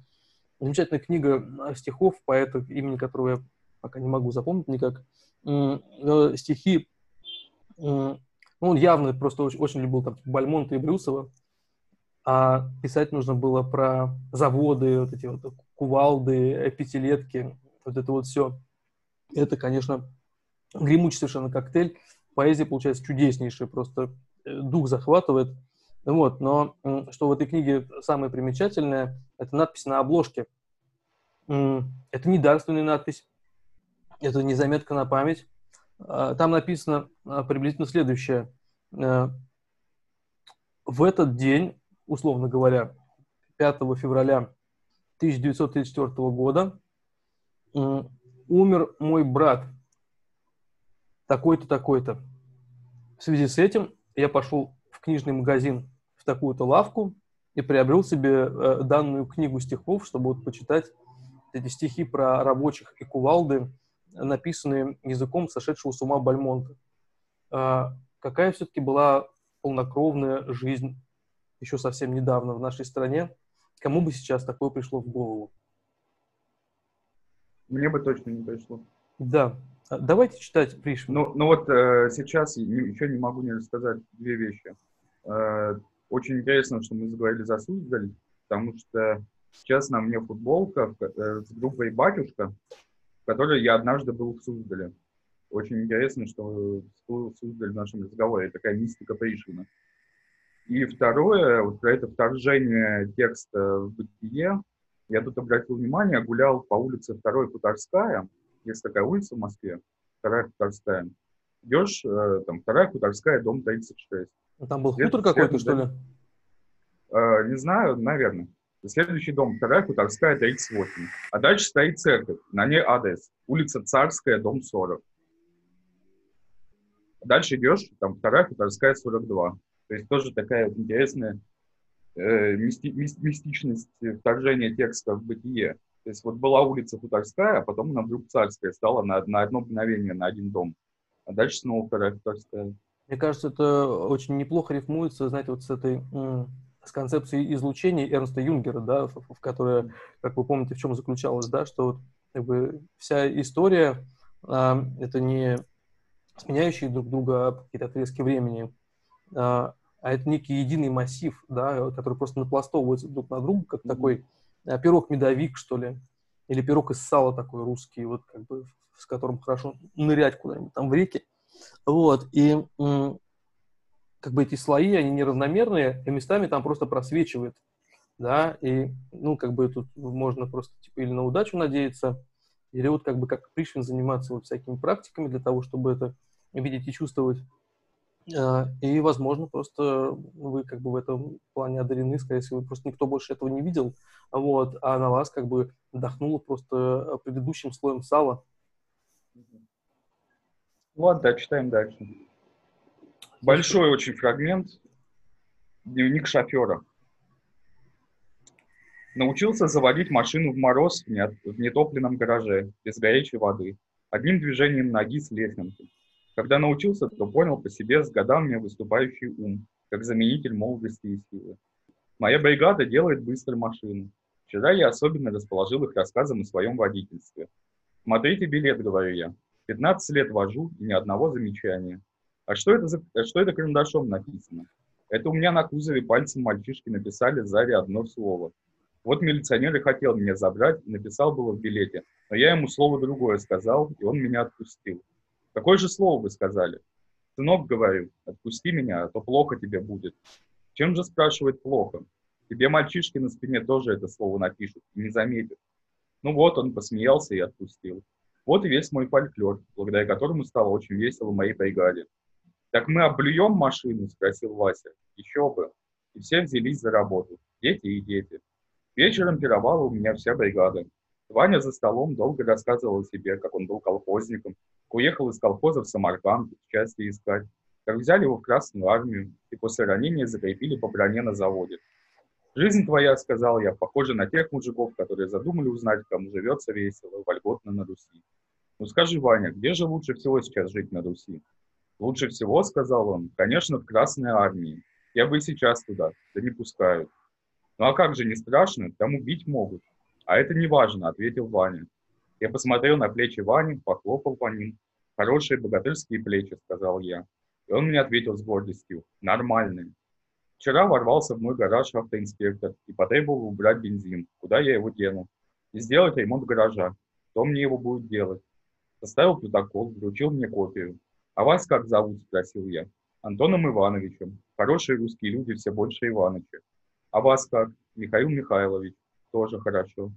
Замечательная книга а, стихов поэта, имени которого я пока не могу запомнить никак. Э, стихи, ну, он явно просто очень, очень любил там Бальмонта и Брюсова, а писать нужно было про заводы, вот эти вот кувалды, пятилетки, вот это вот все. Это, конечно, гремучий совершенно коктейль поэзия получается чудеснейшая, просто э, дух захватывает. Вот, но что в этой книге самое примечательное, это надпись на обложке. Это не дарственная надпись, это не заметка на память. А, там написано а, приблизительно следующее. Э, в этот день, условно говоря, 5 февраля 1934 года, умер мой брат такой-то, такой-то. В связи с этим я пошел в книжный магазин, в такую-то лавку и приобрел себе э, данную книгу стихов, чтобы вот почитать эти стихи про рабочих и кувалды, написанные языком сошедшего с ума Бальмонта. А какая все-таки была полнокровная жизнь еще совсем недавно в нашей стране? Кому бы сейчас такое пришло в голову? Мне бы точно не пришло. Да. А давайте читать Пришвин. Ну, ну вот э, сейчас еще не могу не рассказать две вещи. Э, очень интересно, что мы заговорили за Суздаль, потому что сейчас на мне футболка э, с группой «Батюшка», в которой я однажды был в Суздале. Очень интересно, что Суздаль в нашем разговоре. Такая мистика Пришвина. И второе, вот про это вторжение текста в бытие, я тут обратил внимание, гулял по улице Второй Хуторская, есть такая улица в Москве, Вторая Хуторская. Идешь, э, там, Вторая Хуторская, дом 36. Ну, там был хутор какой-то, что ли? Э, не знаю, наверное. Следующий дом, Вторая Хуторская, 38. А дальше стоит церковь, на ней адрес. Улица Царская, дом 40. Дальше идешь, там Вторая Хуторская, 42. То есть тоже такая вот интересная э, мисти, мистичность вторжения текста в бытие. То есть вот была улица Хуторская, а потом она вдруг Царская стала на, на одно мгновение, на один дом. А дальше снова Вторая Хуторская. Мне кажется, это очень неплохо рифмуется, знаете, вот с этой с концепцией излучения Эрнста Юнгера, да, в, в которой, как вы помните, в чем заключалось, да, что вот как бы вся история э, это не сменяющие друг друга какие-то отрезки времени, а, а это некий единый массив, да, который просто напластовывается друг на друга, как mm-hmm. такой а, пирог-медовик, что ли, или пирог из сала такой русский, вот как бы с которым хорошо нырять куда-нибудь там в реке. Вот, и как бы эти слои, они неравномерные, и местами там просто просвечивает, да, и, ну, как бы тут можно просто, типа, или на удачу надеяться, или вот как бы как Пришвин заниматься вот всякими практиками для того, чтобы это видеть и чувствовать. А, и, возможно, просто вы как бы в этом плане одарены, скорее всего, просто никто больше этого не видел, вот, а на вас как бы вдохнуло просто предыдущим слоем сала. Ладно, да, читаем дальше. Большой очень фрагмент. Дневник шофера. Научился заводить машину в мороз в нетопленном гараже, без горячей воды, одним движением ноги с лесенкой. Когда научился, то понял по себе с годами выступающий ум, как заменитель молодости и силы. Моя бригада делает быстро машину. Вчера я особенно расположил их рассказом о своем водительстве. Смотрите билет, говорю я. 15 лет вожу и ни одного замечания. А что это, за, а что это карандашом написано? Это у меня на кузове пальцем мальчишки написали сзади одно слово. Вот милиционер и хотел меня забрать, написал было в билете, но я ему слово другое сказал, и он меня отпустил. Какое же слово вы сказали? Сынок, говорю, отпусти меня, а то плохо тебе будет. Чем же, спрашивает, плохо? Тебе мальчишки на спине тоже это слово напишут, не заметят. Ну вот, он посмеялся и отпустил. Вот и весь мой фольклор, благодаря которому стало очень весело моей бригаде. «Так мы облюем машину?» – спросил Вася. «Еще бы». И все взялись за работу. Дети и дети. Вечером пировала у меня вся бригада. Ваня за столом долго рассказывал о себе, как он был колхозником, уехал из колхоза в Самарканд, счастье искать, как взяли его в Красную армию и после ранения закрепили по броне на заводе. «Жизнь твоя, — сказал я, — похожа на тех мужиков, которые задумали узнать, кому живется весело, вольготно на Руси. Ну скажи, Ваня, где же лучше всего сейчас жить на Руси? Лучше всего, — сказал он, — конечно, в Красной армии. Я бы и сейчас туда, да не пускают. Ну а как же, не страшно? Там убить могут. А это не важно, — ответил Ваня. Я посмотрел на плечи Вани, похлопал по ним. «Хорошие богатырские плечи», — сказал я. И он мне ответил с гордостью. «Нормальные». Вчера ворвался в мой гараж автоинспектор и потребовал убрать бензин. Куда я его дену? И сделать ремонт гаража. Кто мне его будет делать? Составил протокол, вручил мне копию. «А вас как зовут?» – спросил я. «Антоном Ивановичем. Хорошие русские люди, все больше Ивановича. А вас как?» «Михаил Михайлович». «Тоже хорошо».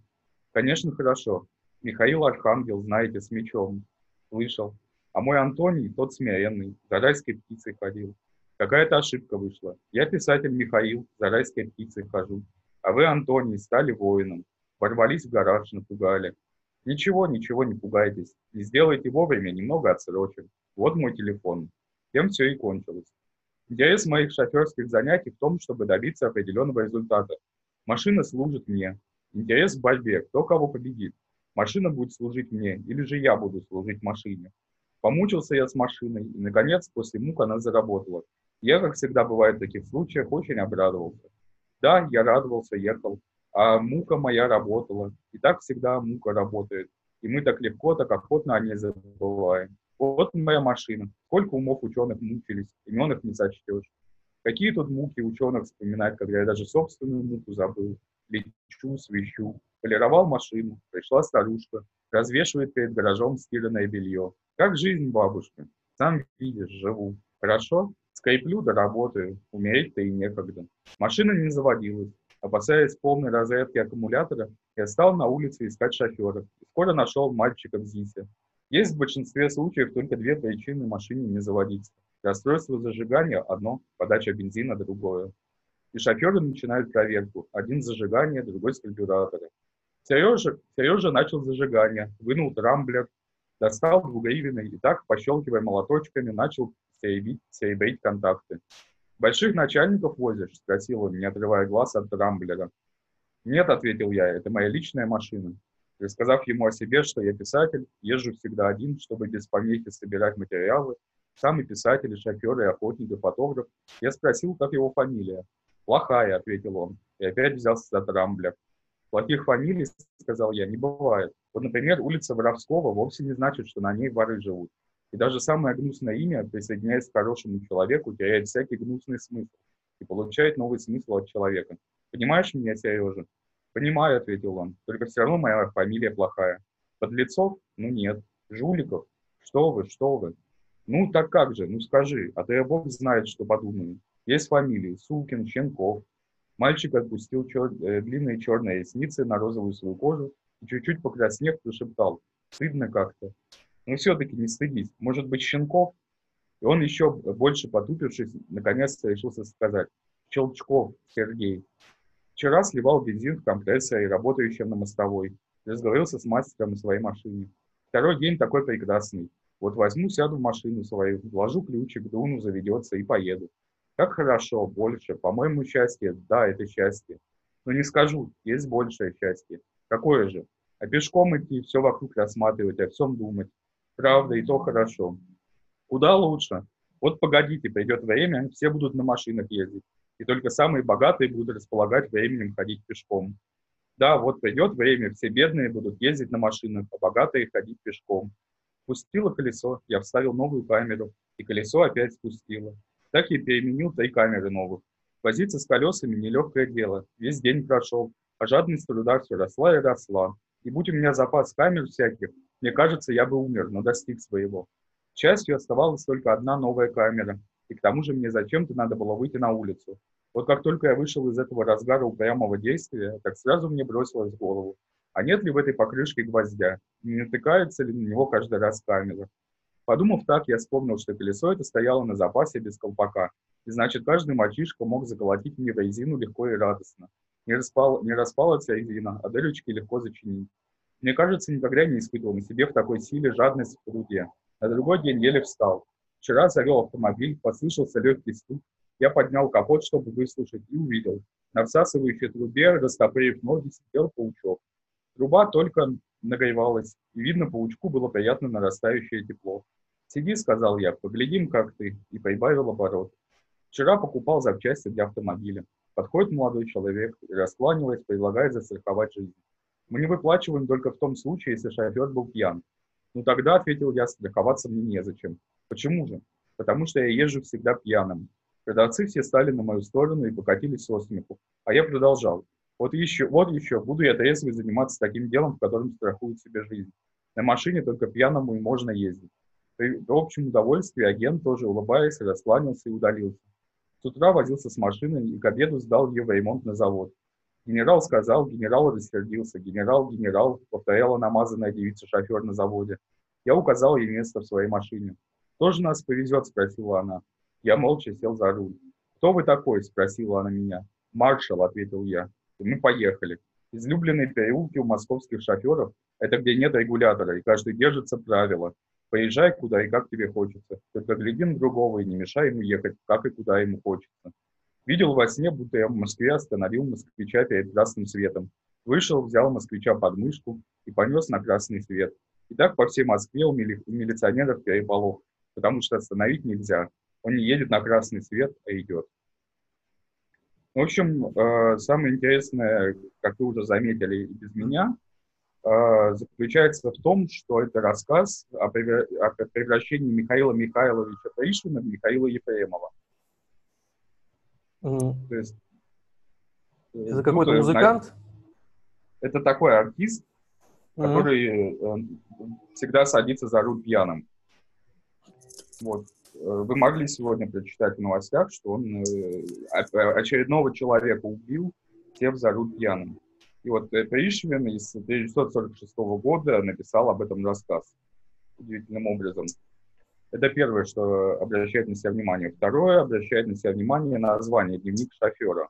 «Конечно, хорошо. Михаил Архангел, знаете, с мечом. Слышал. А мой Антоний, тот смиренный, за райской птицей ходил. Какая-то ошибка вышла. Я писатель Михаил, за райской птицей хожу. А вы, Антоний, стали воином. Ворвались в гараж, напугали. Ничего, ничего, не пугайтесь. Не сделайте вовремя, немного отсрочим. Вот мой телефон. Тем все и кончилось. Интерес моих шоферских занятий в том, чтобы добиться определенного результата. Машина служит мне. Интерес в борьбе, кто кого победит. Машина будет служить мне, или же я буду служить машине. Помучился я с машиной, и, наконец, после мук она заработала. Я, как всегда бывает в таких случаях, очень обрадовался. Да, я радовался, ехал, а мука моя работала. И так всегда мука работает. И мы так легко, так охотно о ней забываем. Вот моя машина. Сколько умов ученых мучились, имен их не сочтешь. Какие тут муки ученых вспоминать, когда я даже собственную муку забыл. Лечу, свищу. Полировал машину, пришла старушка, развешивает перед гаражом стиранное белье. Как жизнь, бабушка? Сам видишь, живу. Хорошо? Скайплю да работаю. Умереть-то и некогда. Машина не заводилась. Опасаясь полной разрядки аккумулятора, я стал на улице искать шофера. И скоро нашел мальчика в ЗИСе. Есть в большинстве случаев только две причины машине не заводиться. Расстройство зажигания – одно, подача бензина – другое. И шоферы начинают проверку. Один зажигание, другой с карбюратора. Сережа, Сережа начал зажигание, вынул трамблер, достал двугривенный и так, пощелкивая молоточками, начал серебить, серебрить контакты. «Больших начальников возишь?» – спросил он, не отрывая глаз от трамблера. «Нет», – ответил я, – «это моя личная машина». Рассказав ему о себе, что я писатель, езжу всегда один, чтобы без помехи собирать материалы, сам и писатель, шофер, и охотник, и фотограф, я спросил, как его фамилия. «Плохая», — ответил он, и опять взялся за трамблер. «Плохих фамилий, — сказал я, — не бывает. Вот, например, улица Воровского вовсе не значит, что на ней воры живут. И даже самое гнусное имя, присоединяясь к хорошему человеку, теряет всякий гнусный смысл и получает новый смысл от человека. Понимаешь меня, Сережа? Понимаю, ответил он, только все равно моя фамилия плохая. Подлецов? Ну нет. Жуликов? Что вы, что вы? Ну так как же, ну скажи, а то я бог знает, что подумаю. Есть фамилии Сукин, Щенков. Мальчик отпустил чер... э, длинные черные ресницы на розовую свою кожу и чуть-чуть покраснев прошептал. Стыдно как-то. Но все-таки не стыдись. Может быть, Щенков? И он еще больше потупившись, наконец-то решился сказать. Челчков Сергей. Вчера сливал бензин в компрессоре, работающем на мостовой. Разговорился с мастером на своей машине. Второй день такой прекрасный. Вот возьму, сяду в машину свою, вложу ключик, дуну, заведется и поеду. Как хорошо, больше. По-моему, счастье, да, это счастье. Но не скажу, есть большее счастье. Какое же? А пешком идти, все вокруг рассматривать, о всем думать. Правда, и то хорошо. Куда лучше? Вот погодите, придет время, все будут на машинах ездить и только самые богатые будут располагать временем ходить пешком. Да, вот придет время, все бедные будут ездить на машинах, а богатые ходить пешком. Спустило колесо, я вставил новую камеру, и колесо опять спустило. Так я переменил три камеры новых. Возиться с колесами – нелегкое дело. Весь день прошел, а жадность труда все росла и росла. И будь у меня запас камер всяких, мне кажется, я бы умер, но достиг своего. К счастью, оставалась только одна новая камера, и к тому же мне зачем-то надо было выйти на улицу. Вот как только я вышел из этого разгара упрямого действия, так сразу мне бросилось в голову, а нет ли в этой покрышке гвоздя, не натыкается ли на него каждый раз камера. Подумав так, я вспомнил, что колесо это стояло на запасе без колпака, и значит, каждый мальчишка мог заколотить мне резину легко и радостно. Не, распал, не распалась резина, а дырочки легко зачинить. Мне кажется, никогда не испытывал на себе в такой силе жадность в труде. На другой день еле встал. Вчера завел автомобиль, послышался легкий стук. Я поднял капот, чтобы выслушать, и увидел. На всасывающей трубе, растопырив ноги, сидел паучок. Труба только нагревалась, и видно, паучку было приятно нарастающее тепло. «Сиди», — сказал я, — «поглядим, как ты», и прибавил оборот. Вчера покупал запчасти для автомобиля. Подходит молодой человек и, раскланиваясь, предлагает застраховать жизнь. Мы не выплачиваем только в том случае, если шофер был пьян. Ну тогда, ответил я, страховаться мне незачем. Почему же? Потому что я езжу всегда пьяным. Продавцы все стали на мою сторону и покатились со смеху. А я продолжал. Вот еще, вот еще, буду я трезвый заниматься таким делом, в котором страхуют себе жизнь. На машине только пьяному и можно ездить. При общем удовольствии агент тоже улыбаясь, раскланялся и удалился. С утра возился с машиной и к обеду сдал ее в ремонт на завод. Генерал сказал, генерал рассердился. Генерал, генерал, повторяла намазанная девица-шофер на заводе. Я указал ей место в своей машине. «Кто же нас повезет?» – спросила она. Я молча сел за руль. «Кто вы такой?» – спросила она меня. «Маршал», – ответил я. Мы поехали. Излюбленные переулки у московских шоферов – это где нет регулятора, и каждый держится правила. Поезжай куда и как тебе хочется. Только гляди на другого и не мешай ему ехать, как и куда ему хочется. Видел во сне, будто я в Москве остановил москвича перед красным светом. Вышел, взял москвича под мышку и понес на красный свет. И так по всей Москве у, мили, у милиционеров переполох, потому что остановить нельзя. Он не едет на красный свет, а идет. В общем, э, самое интересное, как вы уже заметили и без меня, э, заключается в том, что это рассказ о превращении Михаила Михайловича Пришвина в Михаила Ефремова. Mm. То есть, э, это какой-то музыкант? Это такой артист, mm-hmm. который всегда садится за руль пьяным. Вот. Вы могли сегодня прочитать в новостях, что он э, очередного человека убил, сев за руль пьяным. И вот Пришвин из 1946 года написал об этом рассказ удивительным образом. Это первое, что обращает на себя внимание. Второе, обращает на себя внимание название «Дневник шофера».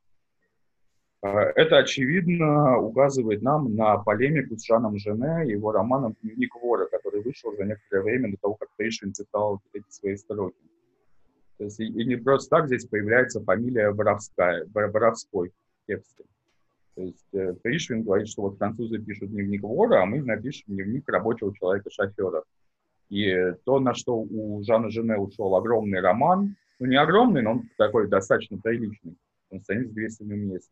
Э, это, очевидно, указывает нам на полемику с Жаном Жене и его романом «Дневник вора», вышел за некоторое время до того, как Пришвин цитал эти свои строки. То есть, и, и не просто так здесь появляется фамилия Боровская, Боровской в тексте. То есть э, Пришвин говорит, что вот французы пишут дневник вора, а мы напишем дневник рабочего человека-шофера. И то, на что у Жана Жене ушел огромный роман, ну не огромный, но он такой достаточно приличный, он страниц 200 в нем есть,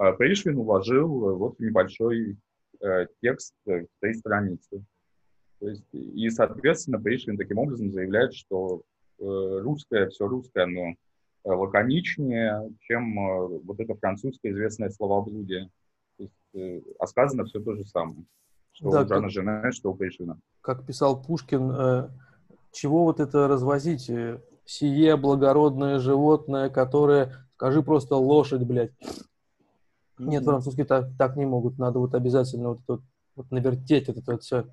а Пришвин уложил э, вот небольшой э, текст э, в три страницы. То есть, и, соответственно, Пришвин таким образом заявляет, что э, русское, все русское, оно э, лаконичнее, чем э, вот это французское известное словоблудие. То есть, э, а сказано все то же самое, что да, у Жана Жене, что у Пришвина. Как писал Пушкин, э, чего вот это развозить? Сие благородное животное, которое, скажи просто лошадь, блядь. Нет, французские так, так не могут. Надо вот обязательно вот, вот, вот навертеть вот это вот все.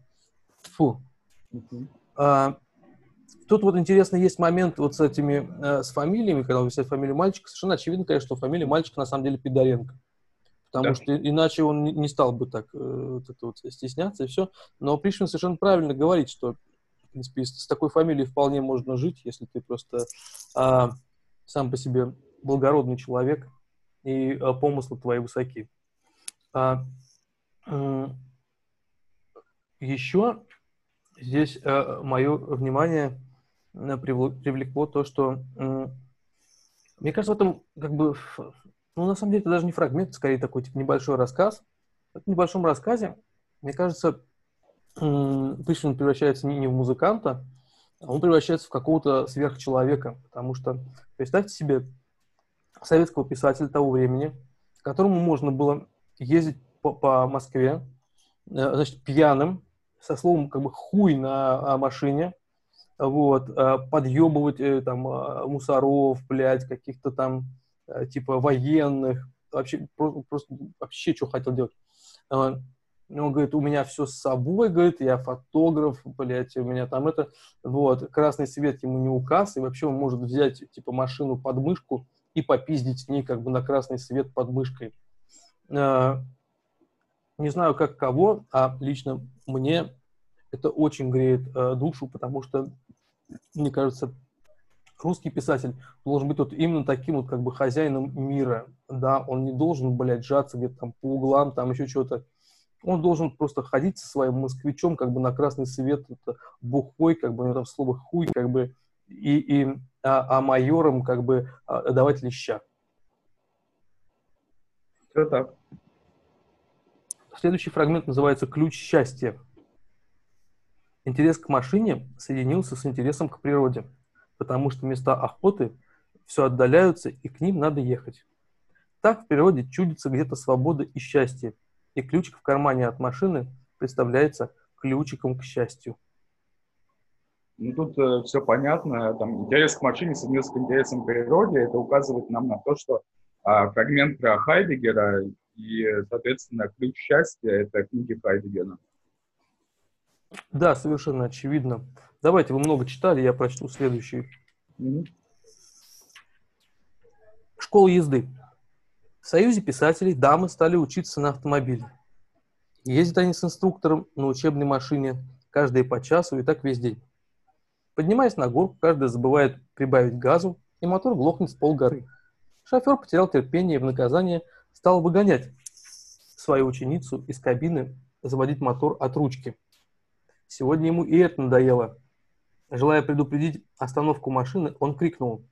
Фу. А, тут вот интересно, есть момент вот с этими, э, с фамилиями, когда вы взяли фамилию мальчика, совершенно очевидно, конечно, что фамилия мальчика на самом деле Пидоренко. Потому да. что иначе он не, стал бы так э, вот это вот стесняться и все. Но Пришвин совершенно правильно говорит, что в принципе, с, такой фамилией вполне можно жить, если ты просто э, сам по себе благородный человек, и а, помыслы твои высоки. А, еще здесь а, мое внимание привлекло то, что мне кажется, в этом как бы, ну, на самом деле, это даже не фрагмент, скорее такой типа, небольшой рассказ. В небольшом рассказе, мне кажется, Пришвин превращается не, не в музыканта, а он превращается в какого-то сверхчеловека, потому что представьте себе советского писателя того времени, которому можно было ездить по, по Москве, э, значит, пьяным, со словом как бы хуй на а, машине, вот, э, подъебывать э, там мусоров, блядь, каких-то там типа военных, вообще просто, просто вообще что хотел делать. Он говорит, у меня все с собой, говорит, я фотограф, блядь, у меня там это, вот, красный свет ему не указ, и вообще он может взять, типа, машину под мышку, и попиздить с ней как бы на красный свет под мышкой. Э, не знаю, как кого, а лично мне это очень греет э, душу, потому что, мне кажется, русский писатель должен быть вот именно таким вот как бы хозяином мира, да, он не должен, блядь, сжаться где-то там по углам, там еще что-то. Он должен просто ходить со своим москвичом как бы на красный свет, это, бухой, как бы, у него там слово хуй, как бы, и, и а, а майорам как бы а, давать леща. Все так. Следующий фрагмент называется «Ключ счастья». Интерес к машине соединился с интересом к природе, потому что места охоты все отдаляются, и к ним надо ехать. Так в природе чудится где-то свобода и счастье, и ключик в кармане от машины представляется ключиком к счастью. Ну, тут э, все понятно. Там, интерес к машине соединился с интересом к природе. Это указывает нам на то, что а, фрагмент про Хайдегера и, соответственно, ключ счастья — это книги Хайдегера. Да, совершенно очевидно. Давайте, вы много читали, я прочту следующий. Mm-hmm. Школа езды. В Союзе писателей дамы стали учиться на автомобиле. Ездят они с инструктором на учебной машине каждые по часу и так весь день. Поднимаясь на горку, каждый забывает прибавить газу, и мотор глохнет с полгоры. Шофер потерял терпение и в наказание стал выгонять свою ученицу из кабины заводить мотор от ручки. Сегодня ему и это надоело. Желая предупредить остановку машины, он крикнул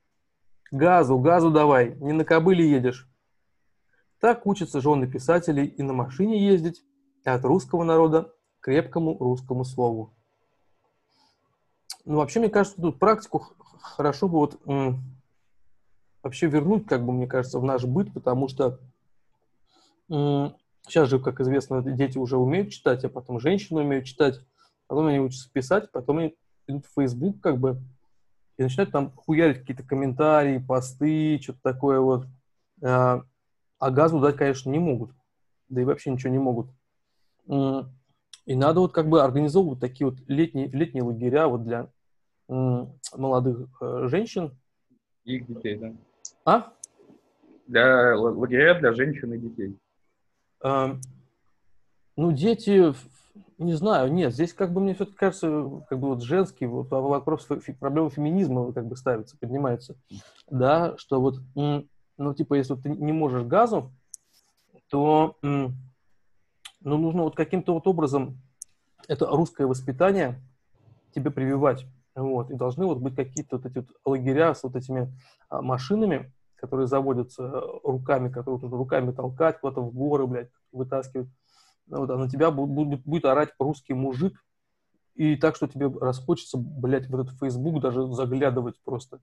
«Газу, газу давай, не на кобыле едешь». Так учатся жены писателей и на машине ездить, и от русского народа к крепкому русскому слову. Ну, вообще, мне кажется, тут практику хорошо бы вот вообще вернуть, как бы, мне кажется, в наш быт, потому что сейчас же, как известно, дети уже умеют читать, а потом женщины умеют читать, потом они учатся писать, потом они идут в Facebook, как бы, и начинают там хуярить какие-то комментарии, посты, что-то такое вот. А, а газу дать, конечно, не могут. Да и вообще ничего не могут. И надо вот как бы организовывать такие вот летние, летние лагеря вот для молодых э, женщин. И их детей, да. А? Для лагеря для женщин и детей. А, ну, дети, не знаю, нет, здесь как бы мне все-таки кажется, как бы вот женский вот вопрос, проблема феминизма как бы ставится, поднимается, да, что вот, ну, типа, если ты не можешь газу, то, ну, нужно вот каким-то вот образом это русское воспитание тебе прививать. Вот, и должны вот быть какие-то вот эти вот лагеря с вот этими а, машинами, которые заводятся э, руками, которые вот руками толкать куда-то в горы, блядь, вытаскивать. Вот, а на тебя будет, будет орать русский мужик, и так, что тебе расхочется, блядь, в этот Facebook даже заглядывать просто.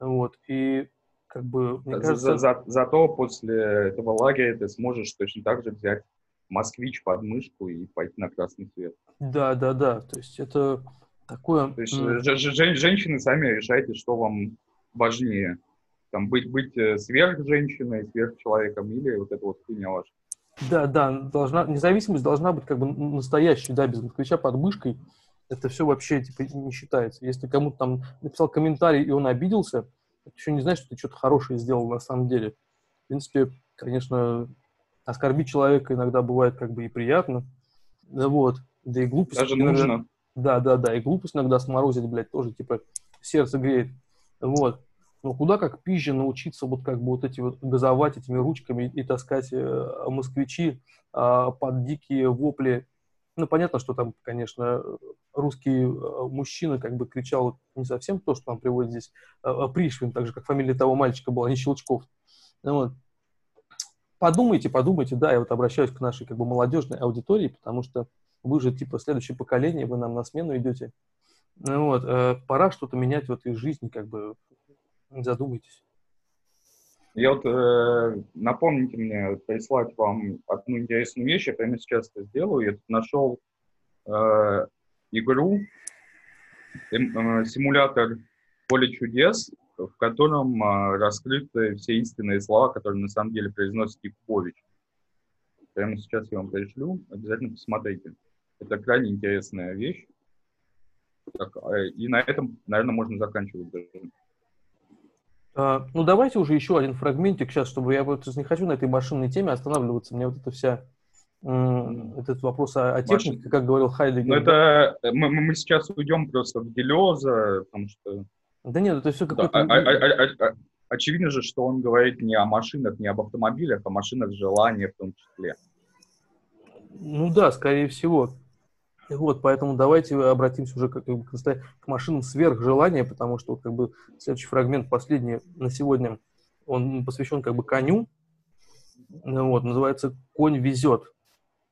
Вот, и как бы, мне кажется... За, за, зато после этого лагеря ты сможешь точно так же взять москвич под мышку и пойти на красный свет. Да, да, да. То есть это такое... То есть mm. женщины сами решайте, что вам важнее. Там быть, быть э, сверхженщиной, сверхчеловеком или вот это вот хуйня ваша. Да, да, должна, независимость должна быть как бы настоящей, да, без москвича под мышкой. Это все вообще типа не считается. Если кому-то там написал комментарий, и он обиделся, это еще не значит, что ты что-то хорошее сделал на самом деле. В принципе, конечно, оскорбить человека иногда бывает как бы и приятно. Да вот. Да и глупость. Даже нужно. Да, да, да. И глупость иногда сморозить, блядь, тоже, типа, сердце греет. Вот. Но куда как пизже научиться вот как бы вот эти вот газовать этими ручками и, таскать э, москвичи э, под дикие вопли. Ну, понятно, что там, конечно, русский э, мужчина как бы кричал не совсем то, что нам приводит здесь э, Пришвин, так же, как фамилия того мальчика была, не Щелчков. Ну, вот. Подумайте, подумайте, да, я вот обращаюсь к нашей как бы молодежной аудитории, потому что вы же, типа, следующее поколение, вы нам на смену идете. Ну, вот, э, пора что-то менять в этой жизни, как бы, задумайтесь. Я вот э, напомните мне прислать вам одну интересную вещь, я прямо сейчас это сделаю. Я тут нашел э, игру, э, э, симулятор поле чудес, в котором э, раскрыты все истинные слова, которые на самом деле произносит Якубович. Прямо сейчас я вам пришлю, обязательно посмотрите. Это крайне интересная вещь. Так, э, и на этом, наверное, можно заканчивать даже. А, ну, давайте уже еще один фрагментик сейчас, чтобы я вот не хочу на этой машинной теме останавливаться. Мне вот это вся этот вопрос о, о технике, Машин... как говорил Хайдегер. Ну, это мы, мы сейчас уйдем просто в Делеза, потому что... Да нет, это все какое-то... Да, а, а, а, а, очевидно же, что он говорит не о машинах, не об автомобилях, а о машинах желания в том числе. Ну да, скорее всего. Вот, поэтому давайте обратимся уже к, к, к машинам сверхжелания, потому что как бы следующий фрагмент, последний на сегодня, он посвящен как бы коню. Вот, называется «Конь везет».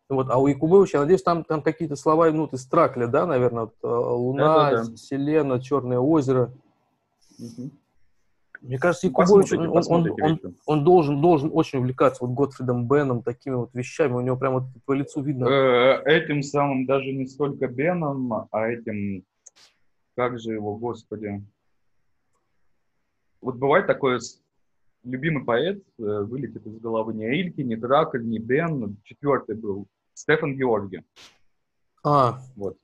Вот, а у Якубовича, я надеюсь, там, там какие-то слова, ну, из Тракля, да, наверное, вот, э, Луна, да, да. Селена, Черное озеро. Угу. Мне кажется, Якубович, он, он, он, он, должен, должен очень увлекаться вот Готфридом Беном, такими вот вещами, у него прямо вот по лицу видно. Э, этим самым даже не столько Беном, а этим, как же его, господи. Вот бывает такое, любимый поэт э, вылетит из головы не Ильки, не Дракль, не Бен, четвертый был, Стефан Георги. А, вот.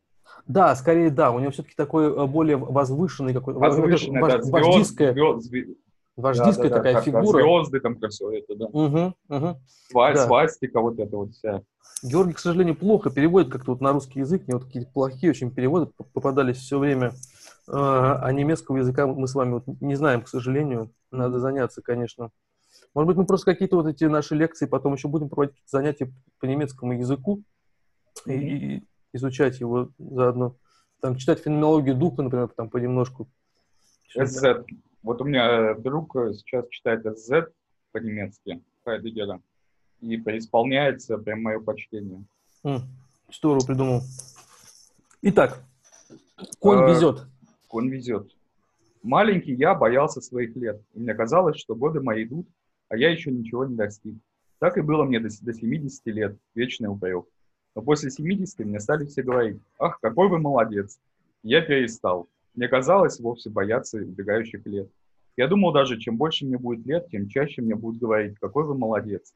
Да, скорее да. У него все-таки такой э, более возвышенный какой-то возвышенный, вож, да, вождистская, звезд, звезд, вождистская да, да, такая да, фигура. Звезды там все это, да. Угу, угу. Сва, да. Свастика, вот это вот вся. Георгий, к сожалению, плохо переводит как-то вот на русский язык. Мне вот какие-то плохие очень переводы попадались все время. А, а немецкого языка мы с вами вот не знаем, к сожалению. Надо заняться, конечно. Может быть, мы просто какие-то вот эти наши лекции потом еще будем проводить занятия по немецкому языку. и изучать его заодно. Там читать феноменологию духа, например, там понемножку. SZ. Вот у меня друг сейчас читает SZ по-немецки, Хайдегера, и преисполняется прям мое почтение. М, Здорово придумал. Итак, конь Э, везет. Он везет. Маленький я боялся своих лет. И мне казалось, что годы мои идут, а я еще ничего не достиг. Так и было мне до, до 70 лет, вечный упрек. Но после 70 мне стали все говорить, ах, какой вы молодец. Я перестал. Мне казалось вовсе бояться убегающих лет. Я думал даже, чем больше мне будет лет, тем чаще мне будут говорить, какой вы молодец.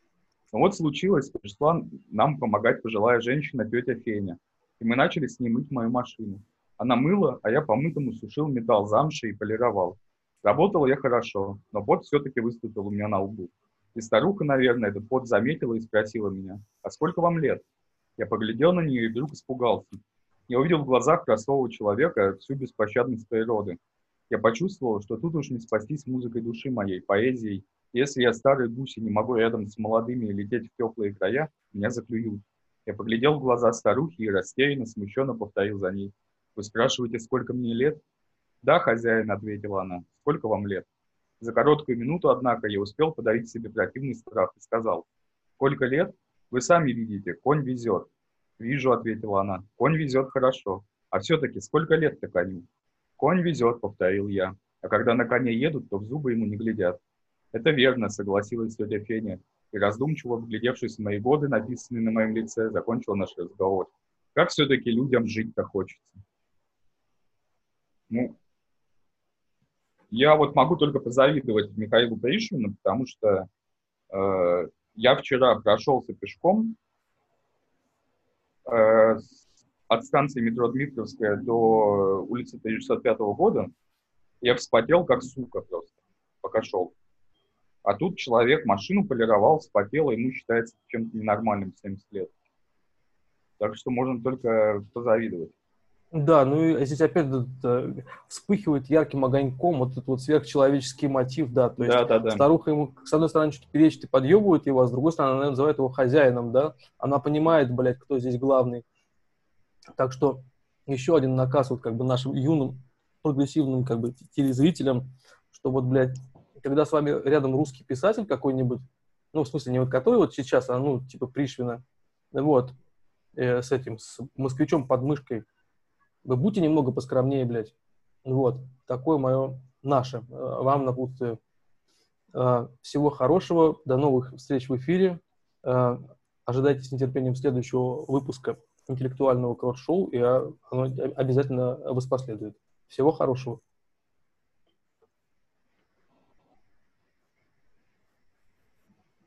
Но вот случилось, пришла нам помогать пожилая женщина, тетя Феня. И мы начали с ней мыть мою машину. Она мыла, а я по-мытому сушил металл замши и полировал. Работал я хорошо, но пот все-таки выступил у меня на лбу. И старуха, наверное, этот пот заметила и спросила меня, а сколько вам лет? Я поглядел на нее и вдруг испугался. Я увидел в глазах простого человека всю беспощадность природы. Я почувствовал, что тут уж не спастись музыкой души моей, поэзией. Если я старый гусь и не могу рядом с молодыми лететь в теплые края, меня заклюют. Я поглядел в глаза старухи и растерянно, смущенно повторил за ней. Вы спрашиваете, сколько мне лет? Да, хозяин, ответила она. Сколько вам лет? За короткую минуту, однако, я успел подавить себе противный страх и сказал. Сколько лет? Вы сами видите, конь везет. Вижу, ответила она. Конь везет хорошо. А все-таки сколько лет-то коню? Конь везет, повторил я. А когда на коне едут, то в зубы ему не глядят. Это верно, согласилась тетя Феня. И раздумчиво, вглядевшись в мои годы, написанные на моем лице, закончила наш разговор. Как все-таки людям жить-то хочется? Ну, я вот могу только позавидовать Михаилу Пришвину, потому что э, я вчера прошелся пешком э, от станции метро Дмитровская до улицы 1905 года. Я вспотел, как сука просто, пока шел. А тут человек машину полировал, вспотел, и ему считается чем-то ненормальным в 70 лет. Так что можно только позавидовать. Да, ну и здесь опять э, вспыхивает ярким огоньком вот этот вот сверхчеловеческий мотив, да, то есть Да, да, да. старуха ему, с одной стороны, что-то перечит и подъебывает его, а с другой стороны, она называет его хозяином, да, она понимает, блядь, кто здесь главный. Так что еще один наказ вот как бы нашим юным прогрессивным как бы телезрителям, что вот, блядь, когда с вами рядом русский писатель какой-нибудь, ну, в смысле, не вот который вот сейчас, а ну, типа Пришвина, вот, э, с этим, с москвичом под мышкой, вы будьте немного поскромнее, блядь. Вот, такое мое, наше, э, вам напутствие. Э, Всего хорошего, до новых встреч в эфире. Э, Ожидайте с нетерпением следующего выпуска интеллектуального кросс-шоу, и э, оно обязательно воспоследует. Всего хорошего.